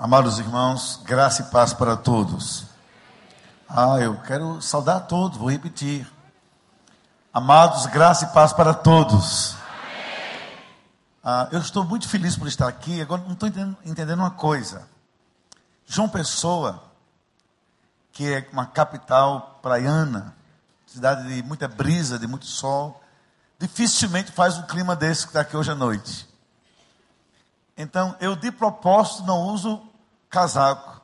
Amados irmãos, graça e paz para todos. Ah, eu quero saudar a todos, vou repetir. Amados, graça e paz para todos. Ah, eu estou muito feliz por estar aqui. Agora, não estou entendendo, entendendo uma coisa. João Pessoa, que é uma capital praiana, cidade de muita brisa, de muito sol, dificilmente faz um clima desse que está aqui hoje à noite. Então, eu de propósito não uso casaco.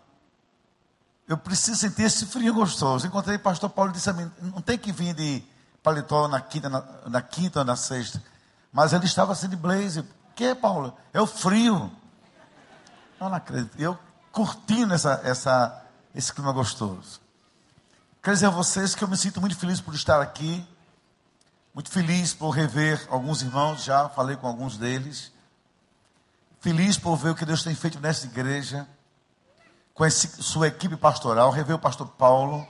Eu preciso sentir esse frio gostoso. Encontrei o pastor Paulo e disse a mim: não tem que vir de paletó na quinta, na, na quinta ou na sexta. Mas ele estava assim de blazer. Que, Paulo? É o frio. Eu não acredito. Eu curtindo essa, essa, esse clima gostoso. Quero dizer a vocês que eu me sinto muito feliz por estar aqui. Muito feliz por rever alguns irmãos, já falei com alguns deles. Feliz por ver o que Deus tem feito nessa igreja, com esse, sua equipe pastoral. Rever o pastor Paulo,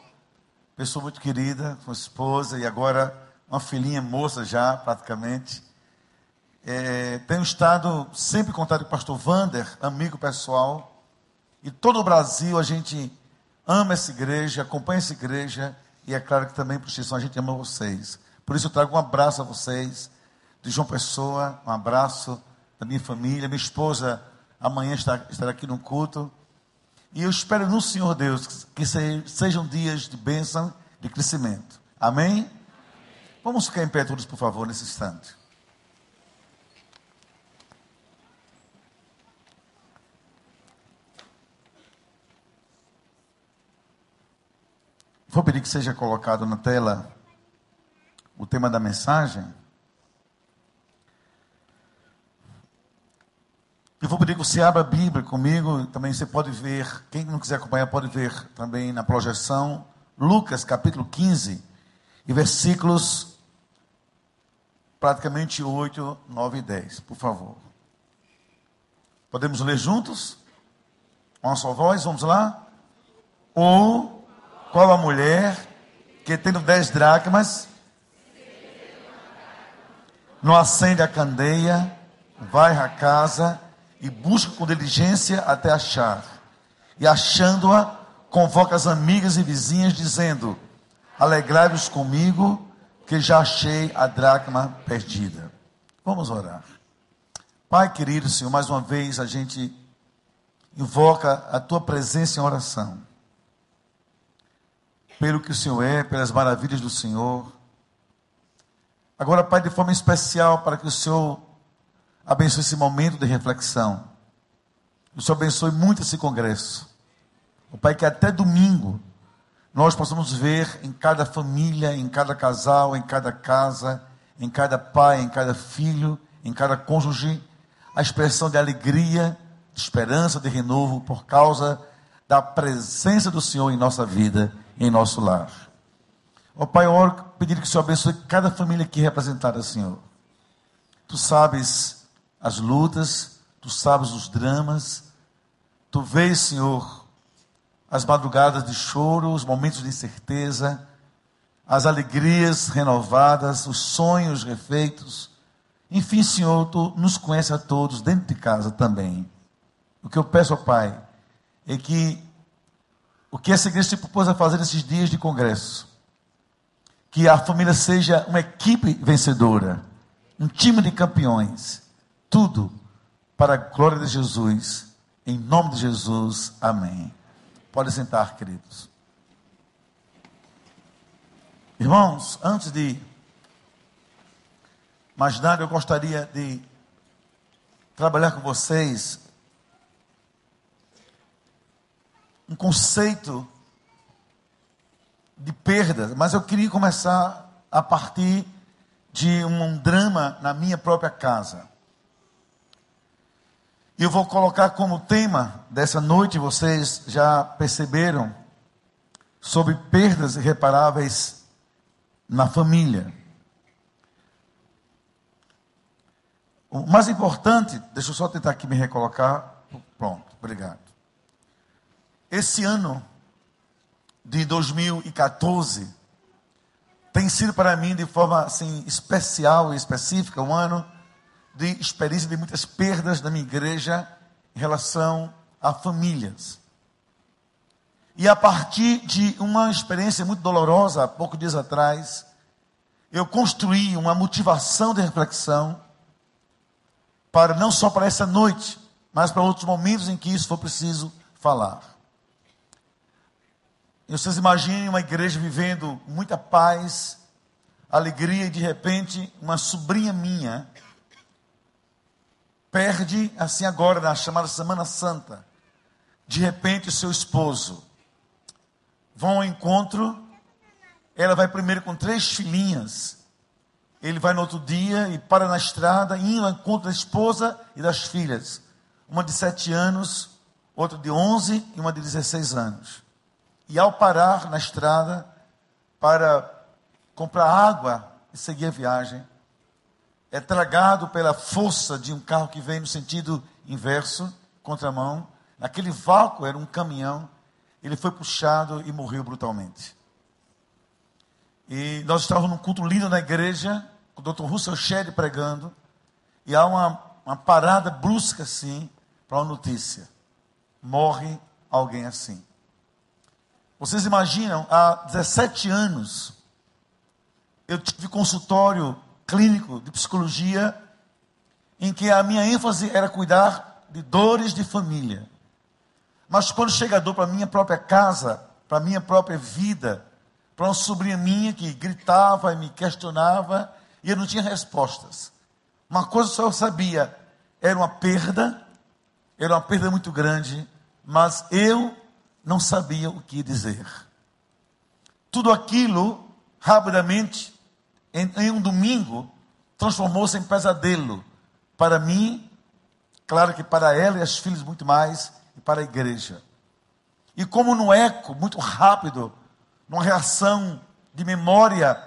pessoa muito querida, com esposa e agora uma filhinha moça já, praticamente. É, tenho estado sempre em contato com o pastor Vander, amigo pessoal. E todo o Brasil a gente ama essa igreja, acompanha essa igreja. E é claro que também, por extensão, a gente ama vocês. Por isso eu trago um abraço a vocês, de João Pessoa, um abraço da minha família. Minha esposa amanhã estará aqui no culto. E eu espero no Senhor Deus que sejam dias de bênção, de crescimento. Amém? Vamos ficar em pé todos, por favor, nesse instante. Vou pedir que seja colocado na tela o tema da mensagem. Eu vou pedir que você abra a Bíblia comigo. Também você pode ver, quem não quiser acompanhar, pode ver também na projeção. Lucas capítulo 15 e versículos praticamente 8, 9 e 10. Por favor. Podemos ler juntos? Uma só voz, vamos lá? Ou qual a mulher que tendo dez dracmas não acende a candeia, vai à casa e busca com diligência até achar. E achando-a, convoca as amigas e vizinhas, dizendo: Alegrai-vos comigo, que já achei a dracma perdida. Vamos orar. Pai querido Senhor, mais uma vez a gente invoca a tua presença em oração. Pelo que o Senhor é, pelas maravilhas do Senhor. Agora, Pai, de forma especial, para que o Senhor abençoe esse momento de reflexão. O Senhor abençoe muito esse congresso. O Pai, que até domingo nós possamos ver em cada família, em cada casal, em cada casa, em cada pai, em cada filho, em cada cônjuge, a expressão de alegria, de esperança, de renovo, por causa da presença do Senhor em nossa vida, em nosso lar. Ó Pai, eu oro pedir que o Senhor abençoe cada família aqui representada, Senhor. Tu sabes as lutas, tu sabes os dramas, tu vês, Senhor, as madrugadas de choro, os momentos de incerteza, as alegrias renovadas, os sonhos refeitos. Enfim, Senhor, tu nos conhece a todos dentro de casa também. O que eu peço ao Pai é que o que essa igreja se propôs a fazer nesses dias de congresso, que a família seja uma equipe vencedora, um time de campeões tudo para a glória de Jesus. Em nome de Jesus, amém. Pode sentar, queridos. Irmãos, antes de mais nada, eu gostaria de trabalhar com vocês um conceito de perda, mas eu queria começar a partir de um drama na minha própria casa. E eu vou colocar como tema dessa noite, vocês já perceberam, sobre perdas irreparáveis na família. O mais importante, deixa eu só tentar aqui me recolocar. Pronto, obrigado. Esse ano de 2014 tem sido para mim de forma assim especial e específica um ano de experiência de muitas perdas na minha igreja em relação a famílias. E a partir de uma experiência muito dolorosa, há poucos dias atrás, eu construí uma motivação de reflexão para não só para essa noite, mas para outros momentos em que isso for preciso falar. E vocês imaginem uma igreja vivendo muita paz, alegria, e de repente uma sobrinha minha perde, assim agora, na chamada Semana Santa, de repente o seu esposo. Vão ao encontro, ela vai primeiro com três filhinhas. Ele vai no outro dia e para na estrada, indo ao encontro da esposa e das filhas. Uma de sete anos, outra de onze e uma de 16 anos. E ao parar na estrada para comprar água e seguir a viagem, é tragado pela força de um carro que vem no sentido inverso, contramão. Aquele vácuo era um caminhão. Ele foi puxado e morreu brutalmente. E nós estávamos num culto lindo na igreja, com o Dr. Russell Shedd pregando, e há uma, uma parada brusca assim, para uma notícia. Morre alguém assim. Vocês imaginam, há 17 anos, eu tive consultório clínico de psicologia em que a minha ênfase era cuidar de dores de família. Mas quando chega a dor para a minha própria casa, para a minha própria vida, para uma sobrinha minha que gritava e me questionava e eu não tinha respostas. Uma coisa só eu sabia, era uma perda, era uma perda muito grande, mas eu não sabia o que dizer. Tudo aquilo, rapidamente, em, em um domingo, transformou-se em pesadelo. Para mim, claro que para ela e as filhas muito mais, e para a igreja. E como no eco, muito rápido, numa reação de memória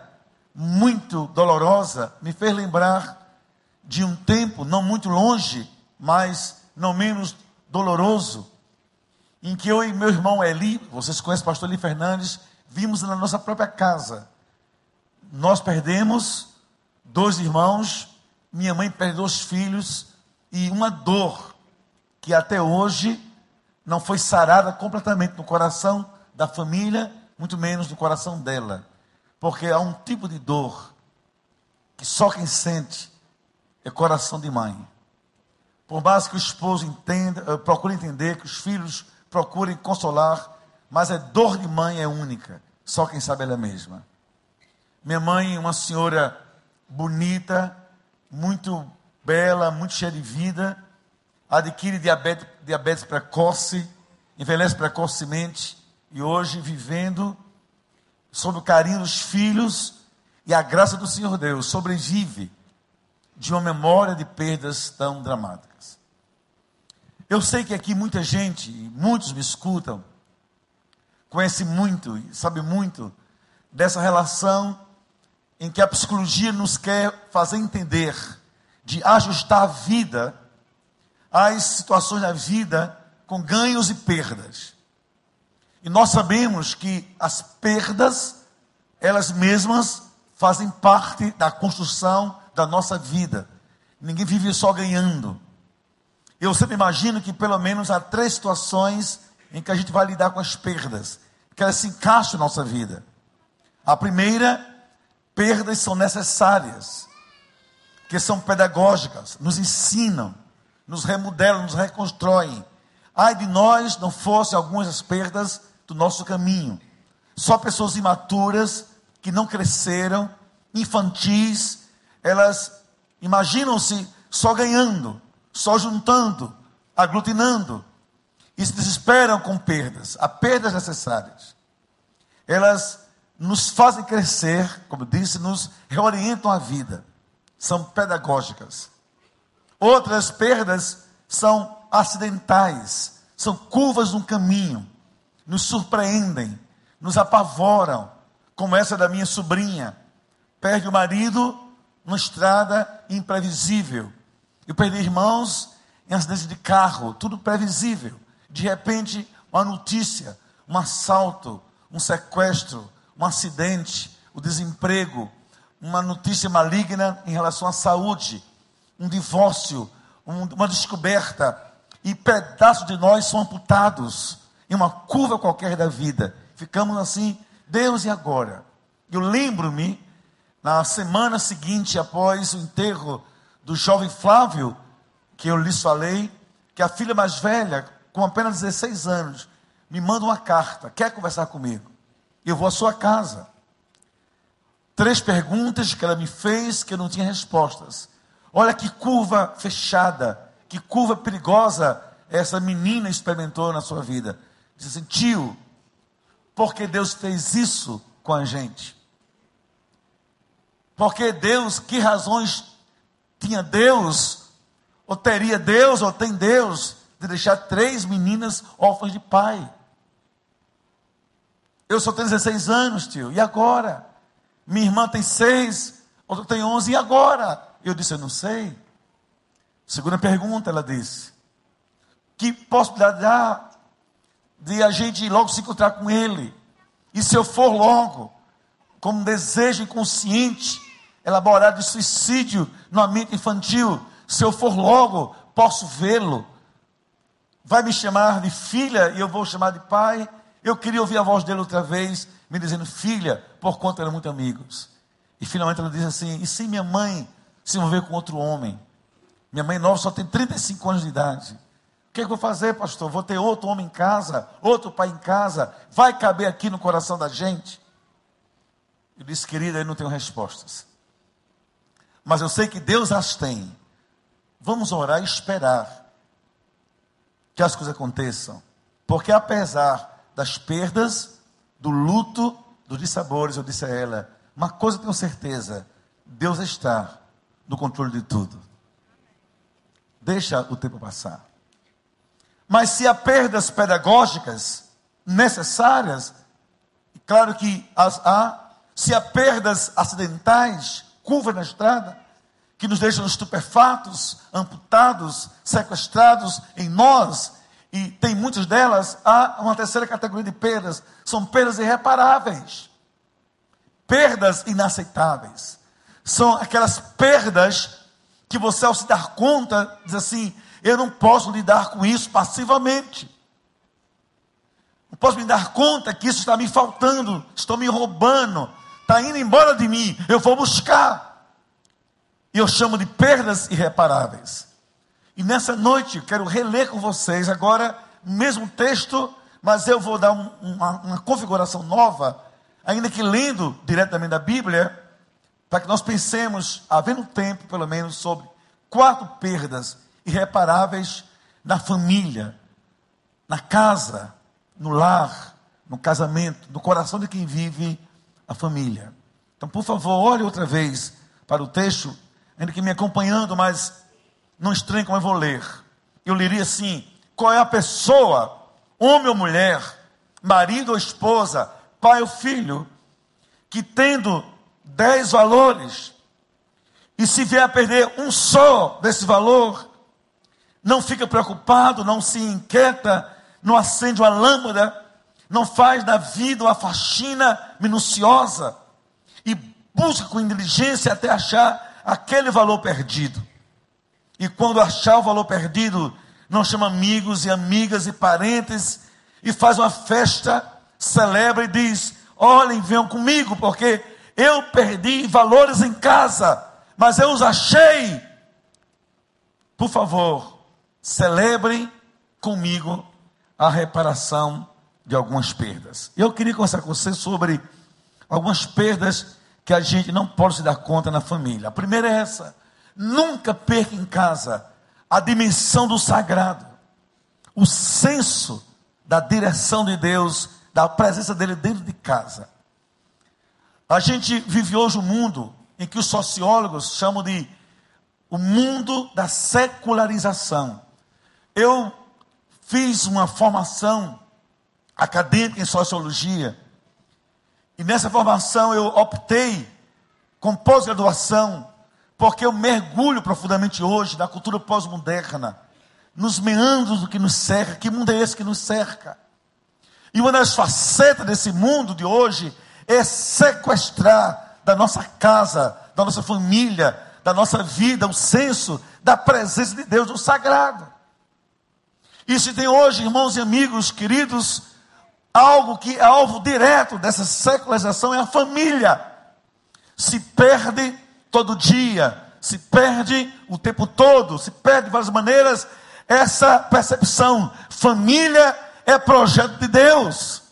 muito dolorosa, me fez lembrar de um tempo não muito longe, mas não menos doloroso, em que eu e meu irmão Eli, vocês conhecem o pastor Eli Fernandes, vimos na nossa própria casa nós perdemos dois irmãos, minha mãe perdeu os filhos e uma dor que até hoje não foi sarada completamente no coração da família, muito menos no coração dela. Porque há um tipo de dor que só quem sente é coração de mãe. Por mais que o esposo entenda, eh, procure entender, que os filhos procurem consolar, mas a dor de mãe é única, só quem sabe ela mesma. Minha mãe, uma senhora bonita, muito bela, muito cheia de vida, adquire diabetes, diabetes precoce, envelhece precocemente e hoje vivendo sob o carinho dos filhos e a graça do Senhor Deus, sobrevive de uma memória de perdas tão dramáticas. Eu sei que aqui muita gente, muitos me escutam, conhece muito, sabe muito dessa relação em que a psicologia nos quer fazer entender de ajustar a vida às situações da vida com ganhos e perdas. E nós sabemos que as perdas, elas mesmas fazem parte da construção da nossa vida. Ninguém vive só ganhando. Eu sempre imagino que pelo menos há três situações em que a gente vai lidar com as perdas, que elas se encaixam na nossa vida. A primeira perdas são necessárias, que são pedagógicas, nos ensinam, nos remodelam, nos reconstroem. Ai de nós não fossem algumas das perdas do nosso caminho. Só pessoas imaturas que não cresceram, infantis, elas imaginam-se só ganhando, só juntando, aglutinando e se desesperam com perdas. Há perdas necessárias. Elas nos fazem crescer, como disse, nos reorientam a vida. São pedagógicas. Outras perdas são acidentais, são curvas no caminho, nos surpreendem, nos apavoram, como essa da minha sobrinha. Perde o marido numa estrada imprevisível. Eu perdi irmãos em acidente de carro, tudo previsível. De repente, uma notícia, um assalto, um sequestro, um acidente, o desemprego, uma notícia maligna em relação à saúde, um divórcio, um, uma descoberta. e pedaços de nós são amputados em uma curva qualquer da vida. Ficamos assim, Deus e agora? Eu lembro-me, na semana seguinte, após o enterro do jovem Flávio, que eu lhes falei, que a filha mais velha, com apenas 16 anos, me manda uma carta, quer conversar comigo. Eu vou à sua casa. Três perguntas que ela me fez que eu não tinha respostas. Olha que curva fechada, que curva perigosa essa menina experimentou na sua vida. Diz assim, tio, porque Deus fez isso com a gente? Porque Deus, que razões tinha Deus, ou teria Deus, ou tem Deus, de deixar três meninas órfãs de pai? Eu só tenho 16 anos, tio, e agora? Minha irmã tem seis, outra tem 11, e agora? Eu disse, eu não sei. Segunda pergunta, ela disse: Que possibilidade há de a gente logo se encontrar com ele? E se eu for logo, como desejo inconsciente, elaborado de suicídio no mente infantil, se eu for logo, posso vê-lo? Vai me chamar de filha e eu vou chamar de pai? Eu queria ouvir a voz dele outra vez, me dizendo filha, por conta eram muito amigos. E finalmente ela diz assim: E se minha mãe se envolver com outro homem. Minha mãe nova só tem 35 anos de idade. O que, é que eu vou fazer, pastor? Vou ter outro homem em casa, outro pai em casa, vai caber aqui no coração da gente? Eu disse, querida, eu não tenho respostas. Mas eu sei que Deus as tem. Vamos orar e esperar que as coisas aconteçam. Porque apesar das perdas, do luto, dos dissabores, eu disse a ela, uma coisa tenho certeza, Deus está no controle de tudo. Deixa o tempo passar. Mas se há perdas pedagógicas necessárias, claro que as há, se há perdas acidentais, curvas na estrada, que nos deixam estupefatos, amputados, sequestrados em nós, e tem muitas delas, há uma terceira categoria de perdas, são perdas irreparáveis, perdas inaceitáveis são aquelas perdas que você, ao se dar conta, diz assim: eu não posso lidar com isso passivamente. Não posso me dar conta que isso está me faltando, estou me roubando, está indo embora de mim, eu vou buscar. E eu chamo de perdas irreparáveis. E nessa noite, quero reler com vocês agora o mesmo texto, mas eu vou dar um, uma, uma configuração nova, ainda que lendo diretamente da Bíblia para que nós pensemos, havendo tempo, pelo menos, sobre quatro perdas irreparáveis na família, na casa, no lar, no casamento, no coração de quem vive a família. Então, por favor, olhe outra vez para o texto, ainda que me acompanhando, mas não estranhe como eu vou ler. Eu leria assim: qual é a pessoa, homem ou mulher, marido ou esposa, pai ou filho, que tendo dez valores, e se vier a perder um só desse valor, não fica preocupado, não se inquieta, não acende uma lâmpada, não faz da vida uma faxina minuciosa e busca com inteligência até achar aquele valor perdido. E quando achar o valor perdido, não chama amigos e amigas e parentes e faz uma festa, celebra e diz: Olhem, venham comigo, porque eu perdi valores em casa, mas eu os achei. Por favor, celebrem comigo a reparação de algumas perdas. Eu queria conversar com você sobre algumas perdas que a gente não pode se dar conta na família. A primeira é essa: nunca perca em casa a dimensão do sagrado, o senso da direção de Deus, da presença dele dentro de casa. A gente vive hoje um mundo em que os sociólogos chamam de o mundo da secularização. Eu fiz uma formação acadêmica em sociologia e nessa formação eu optei com pós-graduação porque eu mergulho profundamente hoje na cultura pós-moderna, nos meandros do que nos cerca. Que mundo é esse que nos cerca? E uma das facetas desse mundo de hoje é sequestrar da nossa casa, da nossa família, da nossa vida, o senso da presença de Deus, do sagrado. E se tem hoje, irmãos e amigos queridos, algo que é alvo direto dessa secularização é a família. Se perde todo dia, se perde o tempo todo, se perde de várias maneiras essa percepção. Família é projeto de Deus.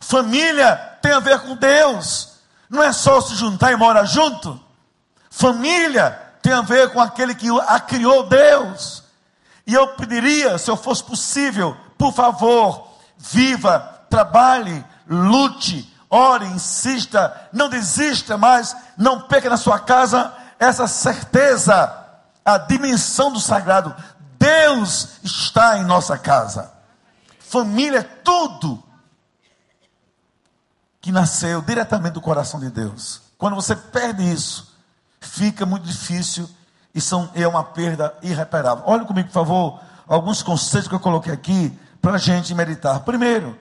Família tem a ver com Deus. Não é só se juntar e morar junto. Família tem a ver com aquele que a criou Deus. E eu pediria, se eu fosse possível, por favor, viva, trabalhe, lute, ore, insista, não desista mais, não perca na sua casa essa certeza, a dimensão do sagrado. Deus está em nossa casa. Família é tudo que nasceu diretamente do coração de Deus. Quando você perde isso, fica muito difícil e são, é uma perda irreparável. Olha comigo, por favor, alguns conceitos que eu coloquei aqui para a gente meditar. Primeiro,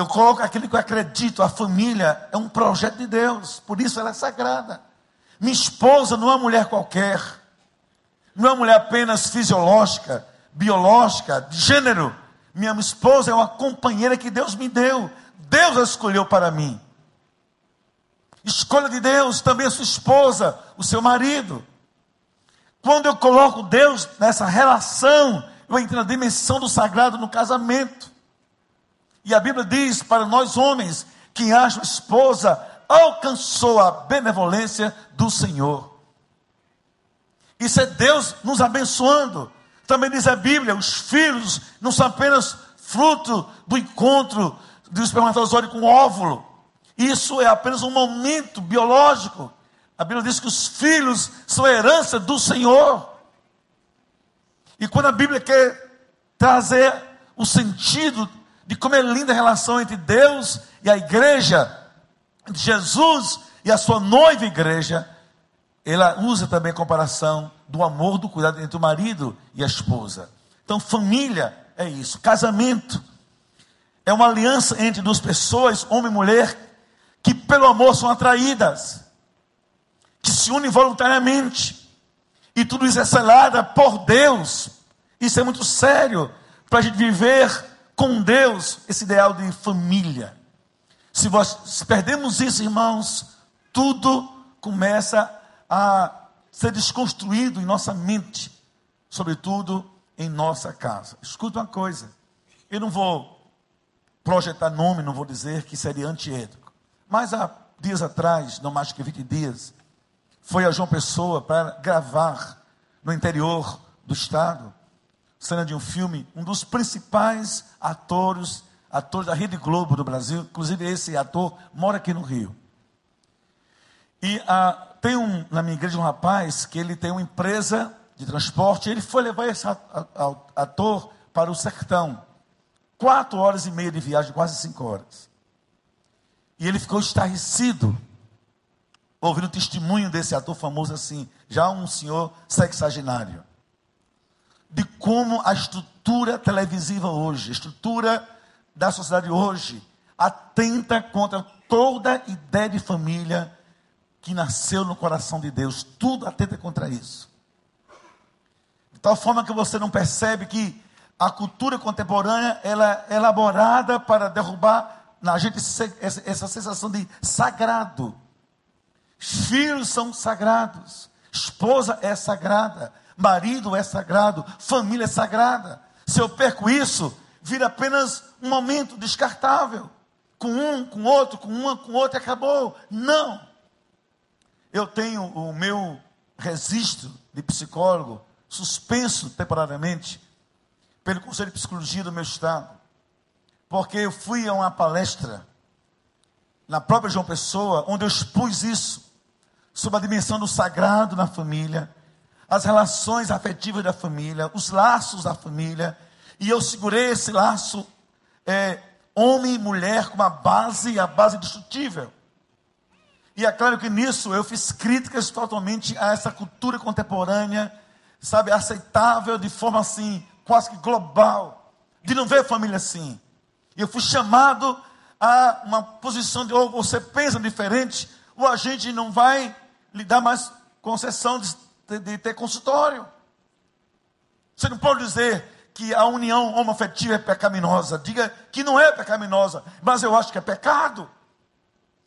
eu coloco aquilo que eu acredito, a família é um projeto de Deus, por isso ela é sagrada. Minha esposa não é uma mulher qualquer, não é uma mulher apenas fisiológica, biológica, de gênero. Minha esposa é uma companheira que Deus me deu, Deus a escolheu para mim. Escolha de Deus também a sua esposa, o seu marido. Quando eu coloco Deus nessa relação, eu entro na dimensão do sagrado no casamento. E a Bíblia diz para nós homens: quem acha esposa alcançou a benevolência do Senhor. Isso é Deus nos abençoando. Também diz a Bíblia: os filhos não são apenas fruto do encontro do espermatozoide com o óvulo. Isso é apenas um momento biológico a Bíblia diz que os filhos são herança do Senhor. E quando a Bíblia quer trazer o sentido de como é linda a relação entre Deus e a igreja, entre Jesus e a sua noiva igreja, ela usa também a comparação do amor, do cuidado entre o marido e a esposa. Então, família é isso. Casamento é uma aliança entre duas pessoas, homem e mulher, que pelo amor são atraídas que se unem voluntariamente. E tudo isso é selado por Deus. Isso é muito sério para a gente viver com Deus esse ideal de família. Se, se perdemos isso, irmãos, tudo começa a ser desconstruído em nossa mente, sobretudo em nossa casa. Escuta uma coisa, eu não vou projetar nome, não vou dizer que seria antiético, mas há dias atrás, não mais que 20 dias, foi a João Pessoa para gravar no interior do estado, cena de um filme, um dos principais atores, atores da Rede Globo do Brasil, inclusive esse ator mora aqui no Rio. E ah, tem um, na minha igreja um rapaz que ele tem uma empresa de transporte, ele foi levar esse ator para o sertão. Quatro horas e meia de viagem, quase cinco horas. E ele ficou estarrecido ouvindo o testemunho desse ator famoso assim, já um senhor sexagenário, de como a estrutura televisiva hoje, a estrutura da sociedade hoje, atenta contra toda ideia de família que nasceu no coração de Deus. Tudo atenta contra isso. De tal forma que você não percebe que a cultura contemporânea ela é elaborada para derrubar na gente essa sensação de sagrado Filhos são sagrados, esposa é sagrada, marido é sagrado, família é sagrada. Se eu perco isso, vira apenas um momento descartável. Com um, com outro, com uma, com outro, acabou. Não. Eu tenho o meu registro de psicólogo suspenso temporariamente pelo Conselho de Psicologia do meu estado. Porque eu fui a uma palestra na própria João Pessoa, onde eu expus isso sobre a dimensão do sagrado na família, as relações afetivas da família, os laços da família. E eu segurei esse laço é, homem e mulher como a base, a base destrutível. E é claro que nisso eu fiz críticas totalmente a essa cultura contemporânea, sabe, aceitável de forma assim, quase que global, de não ver família assim. E eu fui chamado a uma posição de ou você pensa diferente, ou a gente não vai lhe dar mais concessão de, de, ter consultório. Você não pode dizer que a união homoafetiva é pecaminosa. Diga que não é pecaminosa, mas eu acho que é pecado.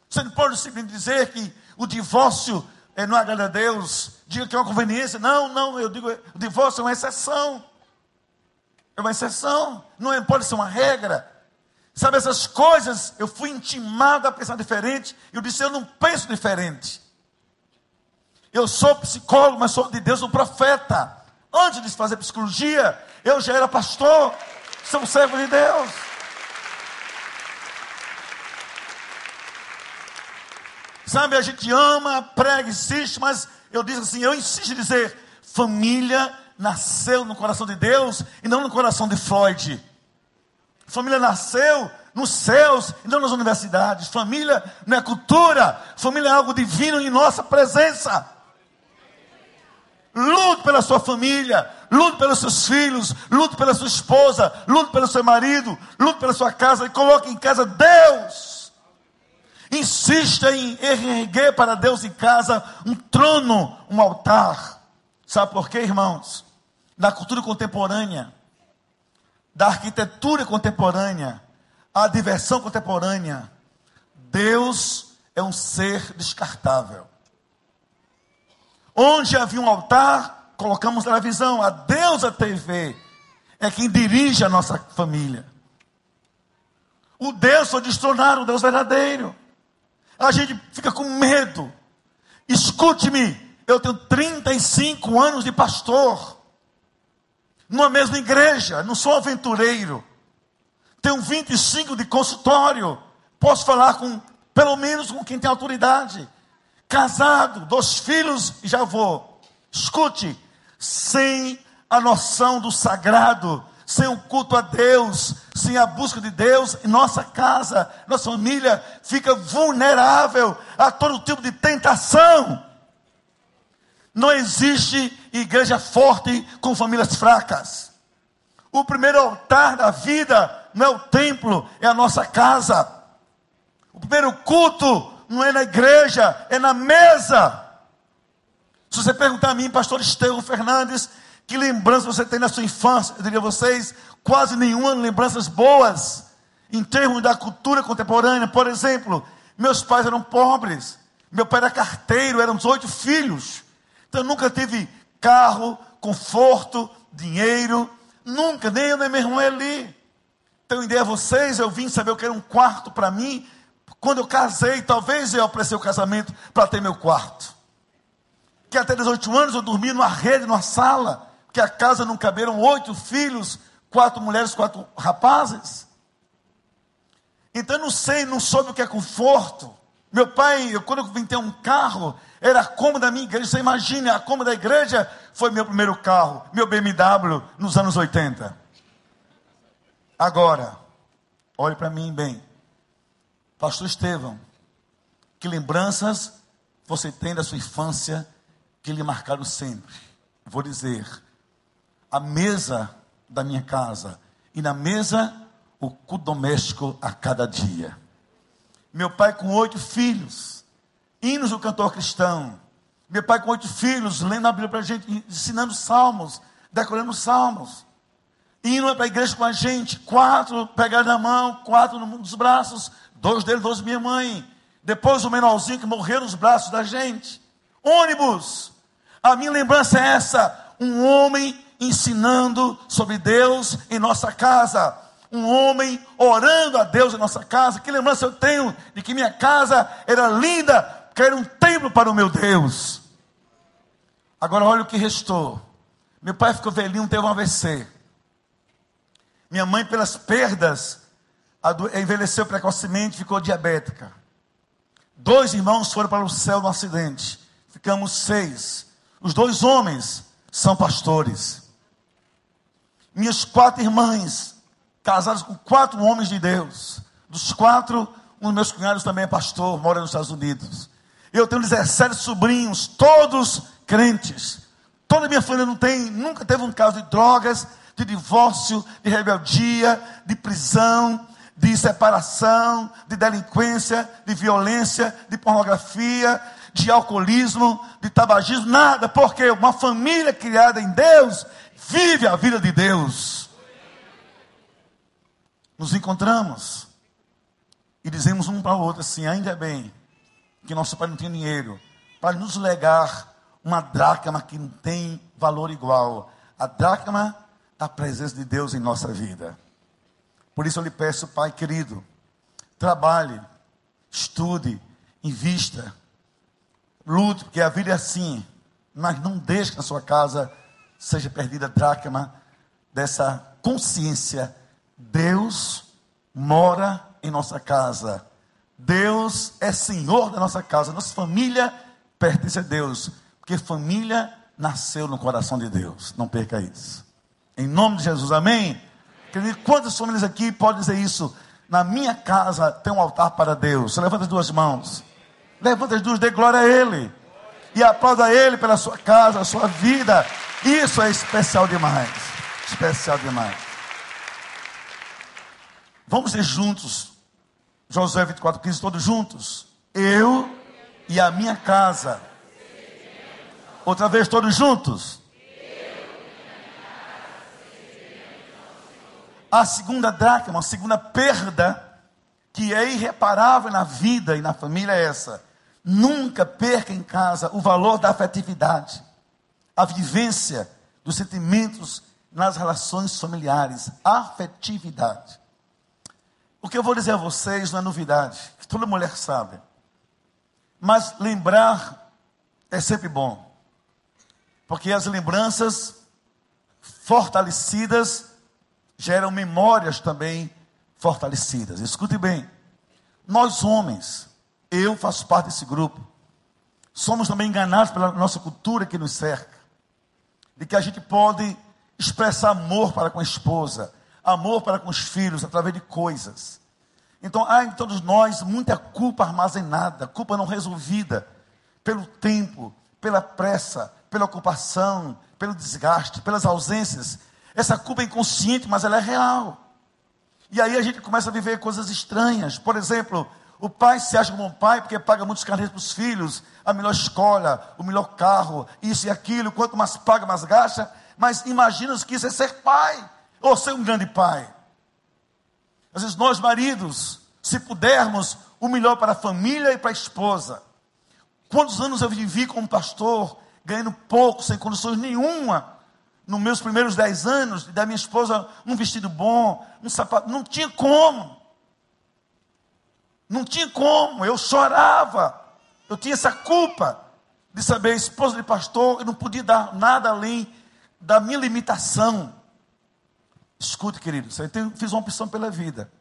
Você não pode simplesmente dizer que o divórcio é, não agrada a Deus. Diga que é uma conveniência. Não, não, eu digo, o divórcio é uma exceção. É uma exceção. Não é, pode ser uma regra. Sabe, essas coisas, eu fui intimado a pensar diferente. Eu disse, eu não penso diferente. Eu sou psicólogo, mas sou de Deus um profeta. Antes de fazer psicologia, eu já era pastor. Sou servo de Deus. Sabe, a gente ama, prega, insiste, mas eu disse assim, eu insisto em dizer, família nasceu no coração de Deus e não no coração de Freud. Família nasceu nos céus e não nas universidades. Família não é cultura, família é algo divino em nossa presença. Lute pela sua família, lute pelos seus filhos, lute pela sua esposa, lute pelo seu marido, lute pela sua casa e coloque em casa Deus. Insista em erguer para Deus em casa um trono, um altar. Sabe por quê, irmãos? Na cultura contemporânea, da arquitetura contemporânea, a diversão contemporânea, Deus é um ser descartável. Onde havia um altar, colocamos televisão. A Deus a TV é quem dirige a nossa família. O Deus foi destronar o Deus verdadeiro. A gente fica com medo. Escute-me, eu tenho 35 anos de pastor. Numa mesma igreja, não sou aventureiro. Tenho 25 de consultório. Posso falar com, pelo menos com quem tem autoridade casado, dois filhos e já vou. Escute, sem a noção do sagrado, sem o culto a Deus, sem a busca de Deus, nossa casa, nossa família fica vulnerável a todo tipo de tentação. Não existe igreja forte com famílias fracas. O primeiro altar da vida não é o templo, é a nossa casa. O primeiro culto não é na igreja, é na mesa. Se você perguntar a mim, pastor Estevão Fernandes, que lembrança você tem na sua infância? Eu diria a vocês, quase nenhuma lembranças boas em termos da cultura contemporânea. Por exemplo, meus pais eram pobres, meu pai era carteiro, éramos oito filhos. Então eu nunca tive carro, conforto, dinheiro, nunca, nem eu nem meu irmão ali. Então, ideia a vocês, eu vim saber o que era um quarto para mim, quando eu casei, talvez eu apreciei o casamento para ter meu quarto. Que até 18 anos eu dormi numa rede, numa sala, que a casa não caberam oito filhos, quatro mulheres, quatro rapazes. Então eu não sei, não soube o que é conforto. Meu pai, eu, quando eu vim ter um carro, era a cômoda da minha igreja. Você imagina, a cômoda da igreja foi meu primeiro carro, meu BMW nos anos 80. Agora, olhe para mim bem. Pastor Estevão, que lembranças você tem da sua infância que lhe marcaram sempre? Vou dizer, a mesa da minha casa e na mesa o cu doméstico a cada dia. Meu pai com oito filhos, hinos do cantor cristão. Meu pai com oito filhos, lendo a Bíblia para a gente, ensinando salmos, decorando salmos. Indo para a igreja com a gente, quatro pegados na mão, quatro nos braços, Dois deles, dois minha mãe. Depois o menorzinho que morreu nos braços da gente. Ônibus. A minha lembrança é essa: um homem ensinando sobre Deus em nossa casa. Um homem orando a Deus em nossa casa. Que lembrança eu tenho de que minha casa era linda, que era um templo para o meu Deus. Agora olha o que restou. Meu pai ficou velhinho, teve um AVC. Minha mãe, pelas perdas, envelheceu precocemente, ficou diabética. Dois irmãos foram para o céu no acidente. Ficamos seis. Os dois homens são pastores. Minhas quatro irmãs, casadas com quatro homens de Deus. Dos quatro, um dos meus cunhados também é pastor, mora nos Estados Unidos. Eu tenho 17 sobrinhos, todos crentes. Toda a minha família não tem, nunca teve um caso de drogas, de divórcio, de rebeldia, de prisão, de separação, de delinquência, de violência, de pornografia, de alcoolismo, de tabagismo, nada, porque uma família criada em Deus vive a vida de Deus. Nos encontramos e dizemos um para o outro assim: ainda bem que nosso pai não tem dinheiro para nos legar uma dracma que não tem valor igual a dracma da presença de Deus em nossa vida. Por isso eu lhe peço, Pai querido, trabalhe, estude, invista, lute, porque a vida é assim, mas não deixe que na sua casa seja perdida a dracma dessa consciência. Deus mora em nossa casa. Deus é Senhor da nossa casa. Nossa família pertence a Deus. Porque família nasceu no coração de Deus. Não perca isso. Em nome de Jesus, amém? Querido, quantas famílias aqui podem dizer isso? Na minha casa tem um altar para Deus. Levanta as duas mãos. Levanta as duas, dê glória a Ele. E aplauda Ele pela sua casa, a sua vida. Isso é especial demais. Especial demais. Vamos ir juntos. Josué 24, 15, todos juntos. Eu e a minha casa. Outra vez, todos juntos. A segunda dracma, a segunda perda, que é irreparável na vida e na família, é essa. Nunca perca em casa o valor da afetividade, a vivência dos sentimentos nas relações familiares. Afetividade. O que eu vou dizer a vocês não é novidade, que toda mulher sabe. Mas lembrar é sempre bom. Porque as lembranças fortalecidas geram memórias também fortalecidas. Escute bem. Nós homens, eu faço parte desse grupo, somos também enganados pela nossa cultura que nos cerca. De que a gente pode expressar amor para com a esposa, amor para com os filhos através de coisas. Então há em todos nós muita culpa armazenada, culpa não resolvida, pelo tempo, pela pressa, pela ocupação, pelo desgaste, pelas ausências. Essa culpa é inconsciente, mas ela é real. E aí a gente começa a viver coisas estranhas. Por exemplo, o pai se acha um bom pai porque paga muitos carnês para os filhos, a melhor escola, o melhor carro, isso e aquilo. Quanto mais paga, mais gasta. Mas imagina que isso é ser pai, ou ser um grande pai. Às vezes nós, maridos, se pudermos, o melhor para a família e para a esposa. Quantos anos eu vivi como pastor, ganhando pouco, sem condições nenhuma, nos meus primeiros dez anos, da minha esposa um vestido bom, um sapato, não tinha como. Não tinha como, eu chorava. Eu tinha essa culpa de saber, esposa de pastor, eu não podia dar nada além da minha limitação. Escute, querido, eu fiz uma opção pela vida.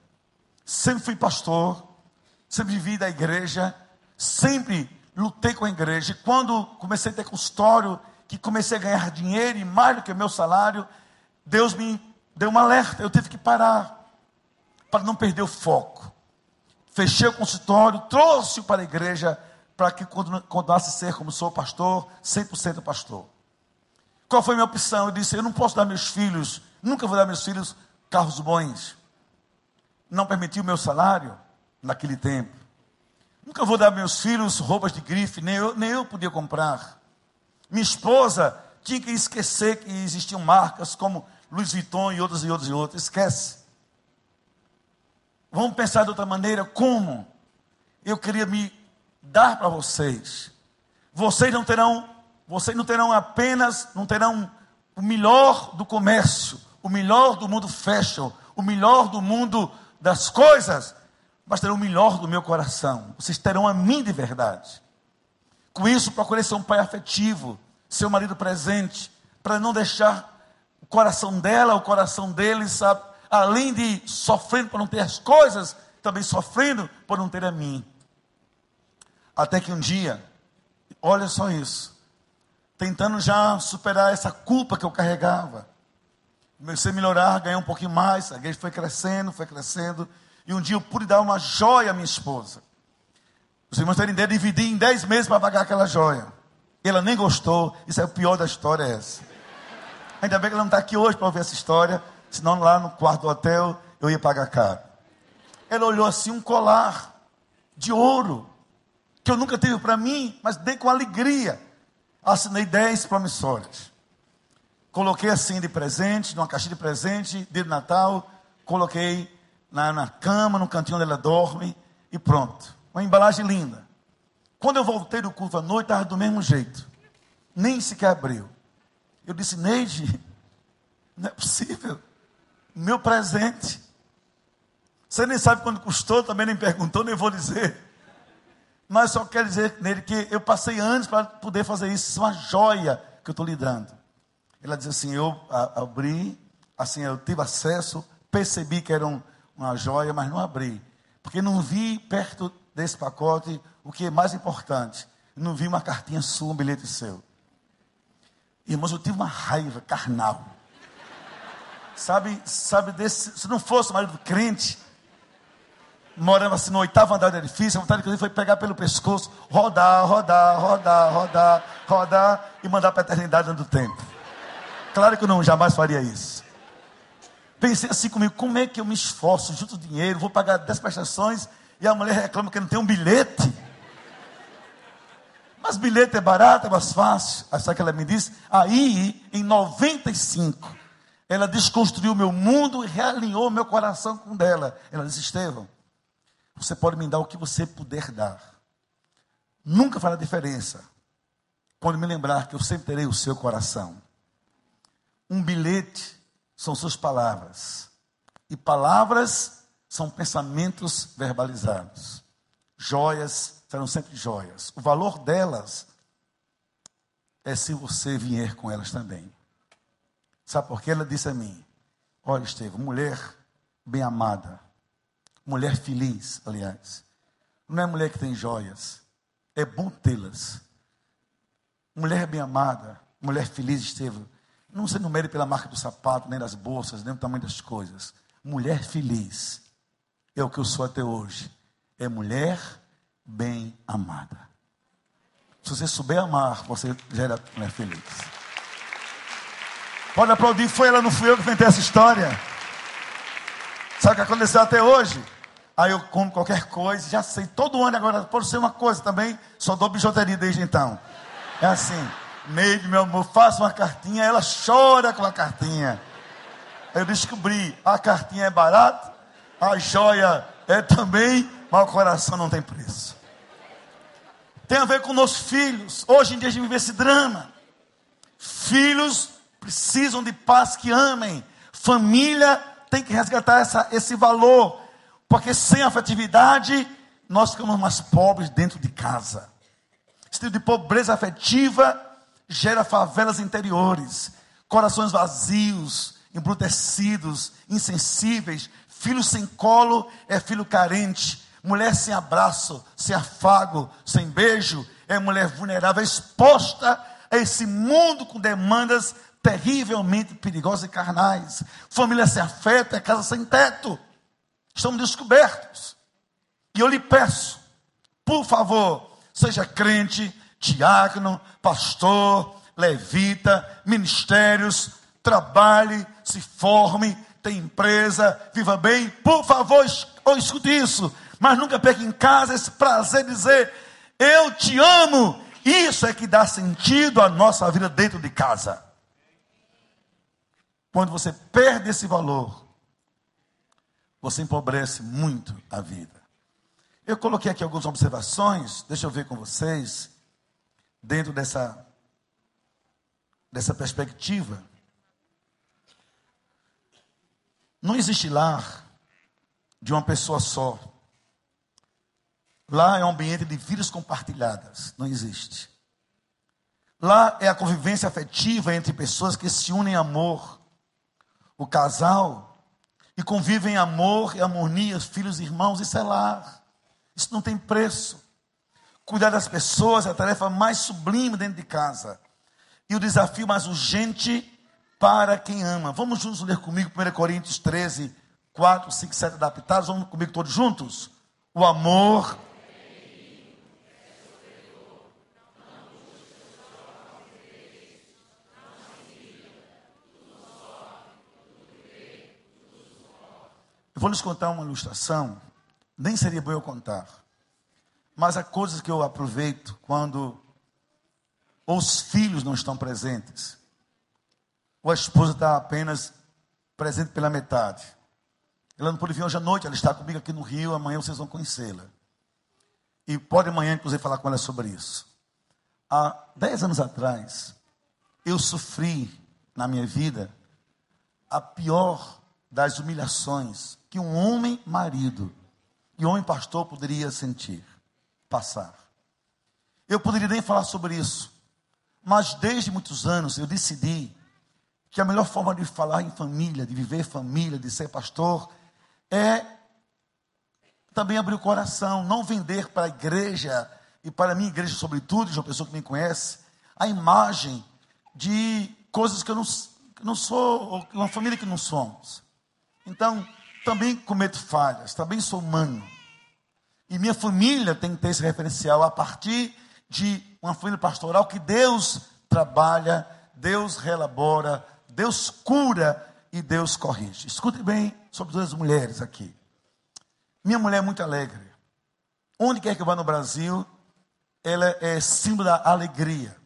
Sempre fui pastor, sempre vivi da igreja, sempre lutei com a igreja. E quando comecei a ter consultório, que comecei a ganhar dinheiro e mais do que o meu salário, Deus me deu um alerta. Eu tive que parar para não perder o foco. Fechei o consultório, trouxe-o para a igreja para que continuasse a ser como sou pastor, 100% pastor. Qual foi a minha opção? Eu disse: eu não posso dar meus filhos, nunca vou dar meus filhos carros bons. Não permiti o meu salário naquele tempo. Nunca vou dar meus filhos roupas de grife, nem eu, nem eu podia comprar. Minha esposa tinha que esquecer que existiam marcas como Louis Vuitton e outras e outras e outras. Esquece. Vamos pensar de outra maneira. Como? Eu queria me dar para vocês. Vocês não terão, vocês não terão apenas, não terão o melhor do comércio, o melhor do mundo fashion, o melhor do mundo das coisas, mas terão o melhor do meu coração. Vocês terão a mim de verdade. Com isso, procurei ser um pai afetivo, ser um marido presente, para não deixar o coração dela, o coração dele, sabe, além de sofrendo por não ter as coisas, também sofrendo por não ter a mim. Até que um dia, olha só isso, tentando já superar essa culpa que eu carregava, comecei a melhorar, ganhar um pouquinho mais, a igreja foi crescendo, foi crescendo, e um dia eu pude dar uma joia à minha esposa. Os irmãos terem ideia, dividi em 10 meses para pagar aquela joia. Ela nem gostou. Isso é o pior da história, é essa. Ainda bem que ela não está aqui hoje para ouvir essa história. Senão lá no quarto do hotel eu ia pagar caro. Ela olhou assim um colar de ouro. que eu nunca tive para mim, mas dei com alegria. Assinei 10 promissórias. Coloquei assim de presente, numa caixa de presente, dia de Natal, coloquei na, na cama, no cantinho onde ela dorme, e pronto. Uma embalagem linda. Quando eu voltei do culto à noite, estava do mesmo jeito. Nem sequer abriu. Eu disse, Neide, não é possível. Meu presente. Você nem sabe quando custou, também nem perguntou, nem vou dizer. Mas só quero dizer nele que eu passei anos para poder fazer isso. Isso é uma joia que eu estou lhe dando. Ela diz assim: eu abri, assim, eu tive acesso, percebi que era um, uma joia, mas não abri. Porque não vi perto desse pacote o que é mais importante. Não vi uma cartinha sua, um bilhete seu. Irmãos, eu tive uma raiva carnal. Sabe, sabe desse, se não fosse o marido crente, morando assim no oitavo andar do edifício, a vontade que eu foi pegar pelo pescoço, rodar, rodar, rodar, rodar, rodar e mandar para a eternidade dentro do tempo. Claro que eu não jamais faria isso. Pensei assim comigo, como é que eu me esforço, junto dinheiro, vou pagar 10 prestações e a mulher reclama que não tem um bilhete. Mas bilhete é barato, é mais fácil. Aí sabe que ela me disse? Aí, em 95, ela desconstruiu meu mundo e realinhou meu coração com dela. Ela disse, Estevão, você pode me dar o que você puder dar. Nunca fará diferença quando me lembrar que eu sempre terei o seu coração. Um bilhete são suas palavras. E palavras são pensamentos verbalizados. Joias serão sempre joias. O valor delas é se você vier com elas também. Sabe por que ela disse a mim? Olha, Estevam, mulher bem amada Mulher feliz, aliás. Não é mulher que tem joias. É bom tê-las. Mulher bem amada, mulher feliz, Estevam. Não se numere pela marca do sapato, nem das bolsas, nem do tamanho das coisas. Mulher feliz é o que eu sou até hoje. É mulher bem amada. Se você souber amar, você já era mulher feliz. Pode aplaudir, foi ela, não fui eu que inventei essa história. Sabe o que aconteceu até hoje? Aí eu como qualquer coisa, já sei, todo ano agora, pode ser uma coisa também, só dou bijuteria desde então. É assim, Neide, meu amor, faça uma cartinha, ela chora com a cartinha. Eu descobri, a cartinha é barata, a joia é também, mas o coração não tem preço. Tem a ver com nossos filhos. Hoje em dia a gente vive esse drama. Filhos precisam de paz que amem. Família tem que resgatar essa, esse valor, porque sem afetividade nós ficamos mais pobres dentro de casa. Esse tipo de pobreza afetiva gera favelas interiores, corações vazios, embrutecidos, insensíveis. Filho sem colo é filho carente. Mulher sem abraço, sem afago, sem beijo, é mulher vulnerável, exposta a esse mundo com demandas terrivelmente perigosas e carnais. Família sem afeto é casa sem teto. Estamos descobertos. E eu lhe peço, por favor, seja crente, diácono, pastor, levita, ministérios, trabalhe, se forme, tem empresa, viva bem. Por favor, ou escute isso. Mas nunca perca em casa esse prazer de dizer: Eu te amo. Isso é que dá sentido à nossa vida dentro de casa. Quando você perde esse valor, você empobrece muito a vida. Eu coloquei aqui algumas observações, deixa eu ver com vocês, dentro dessa, dessa perspectiva. Não existe lar de uma pessoa só. Lá é um ambiente de vidas compartilhadas. Não existe. Lá é a convivência afetiva entre pessoas que se unem em amor o casal, e convivem em amor e harmonia, os filhos e irmãos, isso é lar. Isso não tem preço. Cuidar das pessoas é a tarefa mais sublime dentro de casa. E o desafio mais urgente para quem ama. Vamos juntos ler comigo 1 Coríntios 13, 4, 5, 7 adaptados. Vamos comigo todos juntos? O amor vou lhes contar uma ilustração, nem seria bom eu contar. Mas há coisas que eu aproveito quando os filhos não estão presentes. Ou a esposa está apenas presente pela metade. Ela não pode vir hoje à noite, ela está comigo aqui no Rio, amanhã vocês vão conhecê-la. E pode amanhã, inclusive, falar com ela sobre isso. Há dez anos atrás, eu sofri na minha vida a pior das humilhações que um homem marido e um homem pastor poderia sentir, passar. Eu poderia nem falar sobre isso, mas desde muitos anos eu decidi que a melhor forma de falar em família, de viver família, de ser pastor, é também abrir o coração, não vender para a igreja e para a minha igreja, sobretudo, de uma pessoa que me conhece, a imagem de coisas que eu não, que não sou, uma família que não somos. Então, também cometo falhas, também sou humano. E minha família tem que ter esse referencial a partir de uma família pastoral que Deus trabalha, Deus relabora, Deus cura e Deus corrige. Escute bem sobre duas mulheres aqui. Minha mulher é muito alegre. Onde quer que eu vá no Brasil, ela é símbolo da alegria.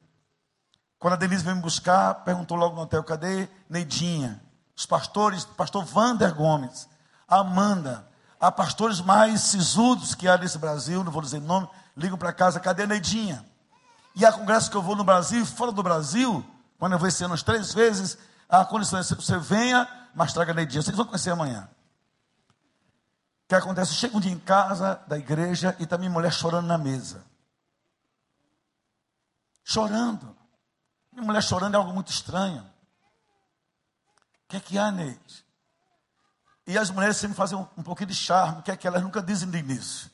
Quando a Denise veio me buscar, perguntou logo no hotel, cadê Neidinha? Os pastores, pastor Vander Gomes, Amanda, há pastores mais sisudos que há nesse Brasil, não vou dizer nome, ligam para casa, cadê Neidinha? E há congresso que eu vou no Brasil, fora do Brasil, quando eu vou esse ano umas três vezes, a condição é você venha, mas traga a Neidinha. Vocês vão conhecer amanhã. O que acontece? Chega um dia em casa da igreja e está minha mulher chorando na mesa. Chorando. Minha mulher chorando é algo muito estranho. O que é que há, Neide? E as mulheres sempre fazem um, um pouquinho de charme, que é que elas nunca dizem de início.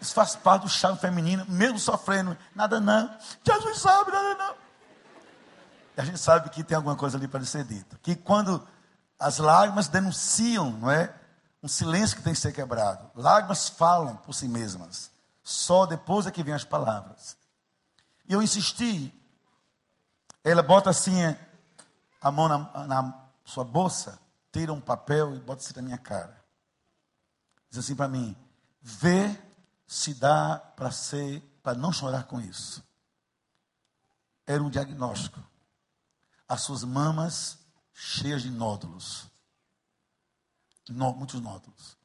Isso faz parte do charme feminino, mesmo sofrendo. Nada não. Jesus sabe, nada não. A gente sabe que tem alguma coisa ali para ser dita. Que quando as lágrimas denunciam, não é? Um silêncio que tem que ser quebrado. Lágrimas falam por si mesmas. Só depois é que vêm as palavras. E eu insisti. Ela bota assim a mão na, na sua bolsa tira um papel e bota isso na minha cara. Diz assim para mim: vê se dá para ser, para não chorar com isso. Era um diagnóstico. As suas mamas cheias de nódulos. No, muitos nódulos.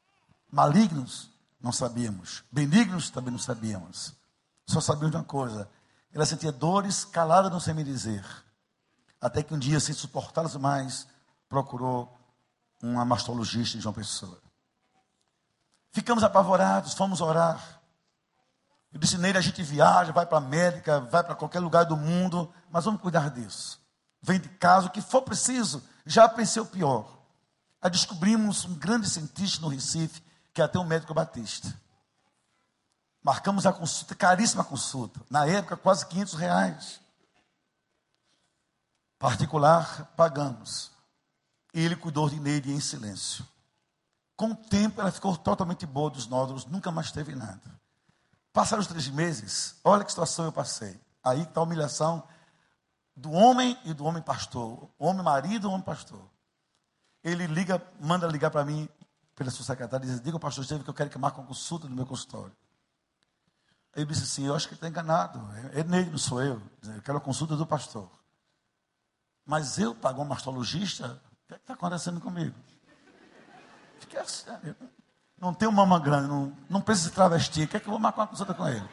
Malignos, não sabíamos. Benignos, também não sabíamos. Só sabíamos de uma coisa. Ela sentia dores caladas, não sei me dizer. Até que um dia, sem suportá-las mais, procurou um mastologista de João Pessoa. Ficamos apavorados, fomos orar. Eu disse nele, a gente viaja, vai para a América, vai para qualquer lugar do mundo, mas vamos cuidar disso. Vem de casa, o que for preciso. Já pensei o pior. Aí descobrimos um grande cientista no Recife, que é até um médico batista. Marcamos a consulta, caríssima consulta. Na época, quase 500 reais. Particular, pagamos. Ele cuidou de Neide em silêncio. Com o tempo, ela ficou totalmente boa dos nódulos, nunca mais teve nada. Passaram os três meses, olha que situação eu passei. Aí está a humilhação do homem e do homem pastor. O homem marido e o homem pastor. Ele liga, manda ligar para mim, pela sua secretária, e diz: Diga ao pastor Estevam que eu quero que marque uma consulta no meu consultório. Ele disse assim: Eu acho que ele está enganado. É nele, não sou eu. Eu quero a consulta do pastor. Mas eu pago um mastologista que é está acontecendo comigo? Fiquei assim, não tenho mama grande, não, não pensa se travestir, quer que eu vou marcar uma consulta com ele?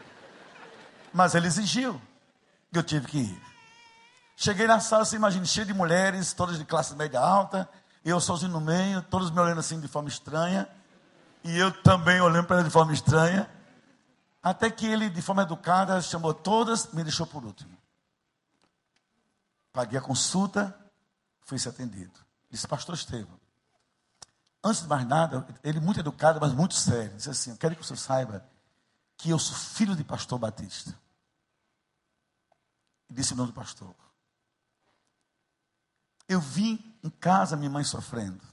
Mas ele exigiu, eu tive que ir. Cheguei na sala, você imagina, cheio de mulheres, todas de classe média alta, eu sozinho no meio, todos me olhando assim de forma estranha, e eu também olhando para ela de forma estranha, até que ele, de forma educada, chamou todas, me deixou por último. Paguei a consulta, fui ser atendido. Disse, pastor Estevam, antes de mais nada, ele muito educado, mas muito sério, disse assim, eu quero que você saiba que eu sou filho de pastor batista. E disse o nome do pastor. Eu vim em casa minha mãe sofrendo.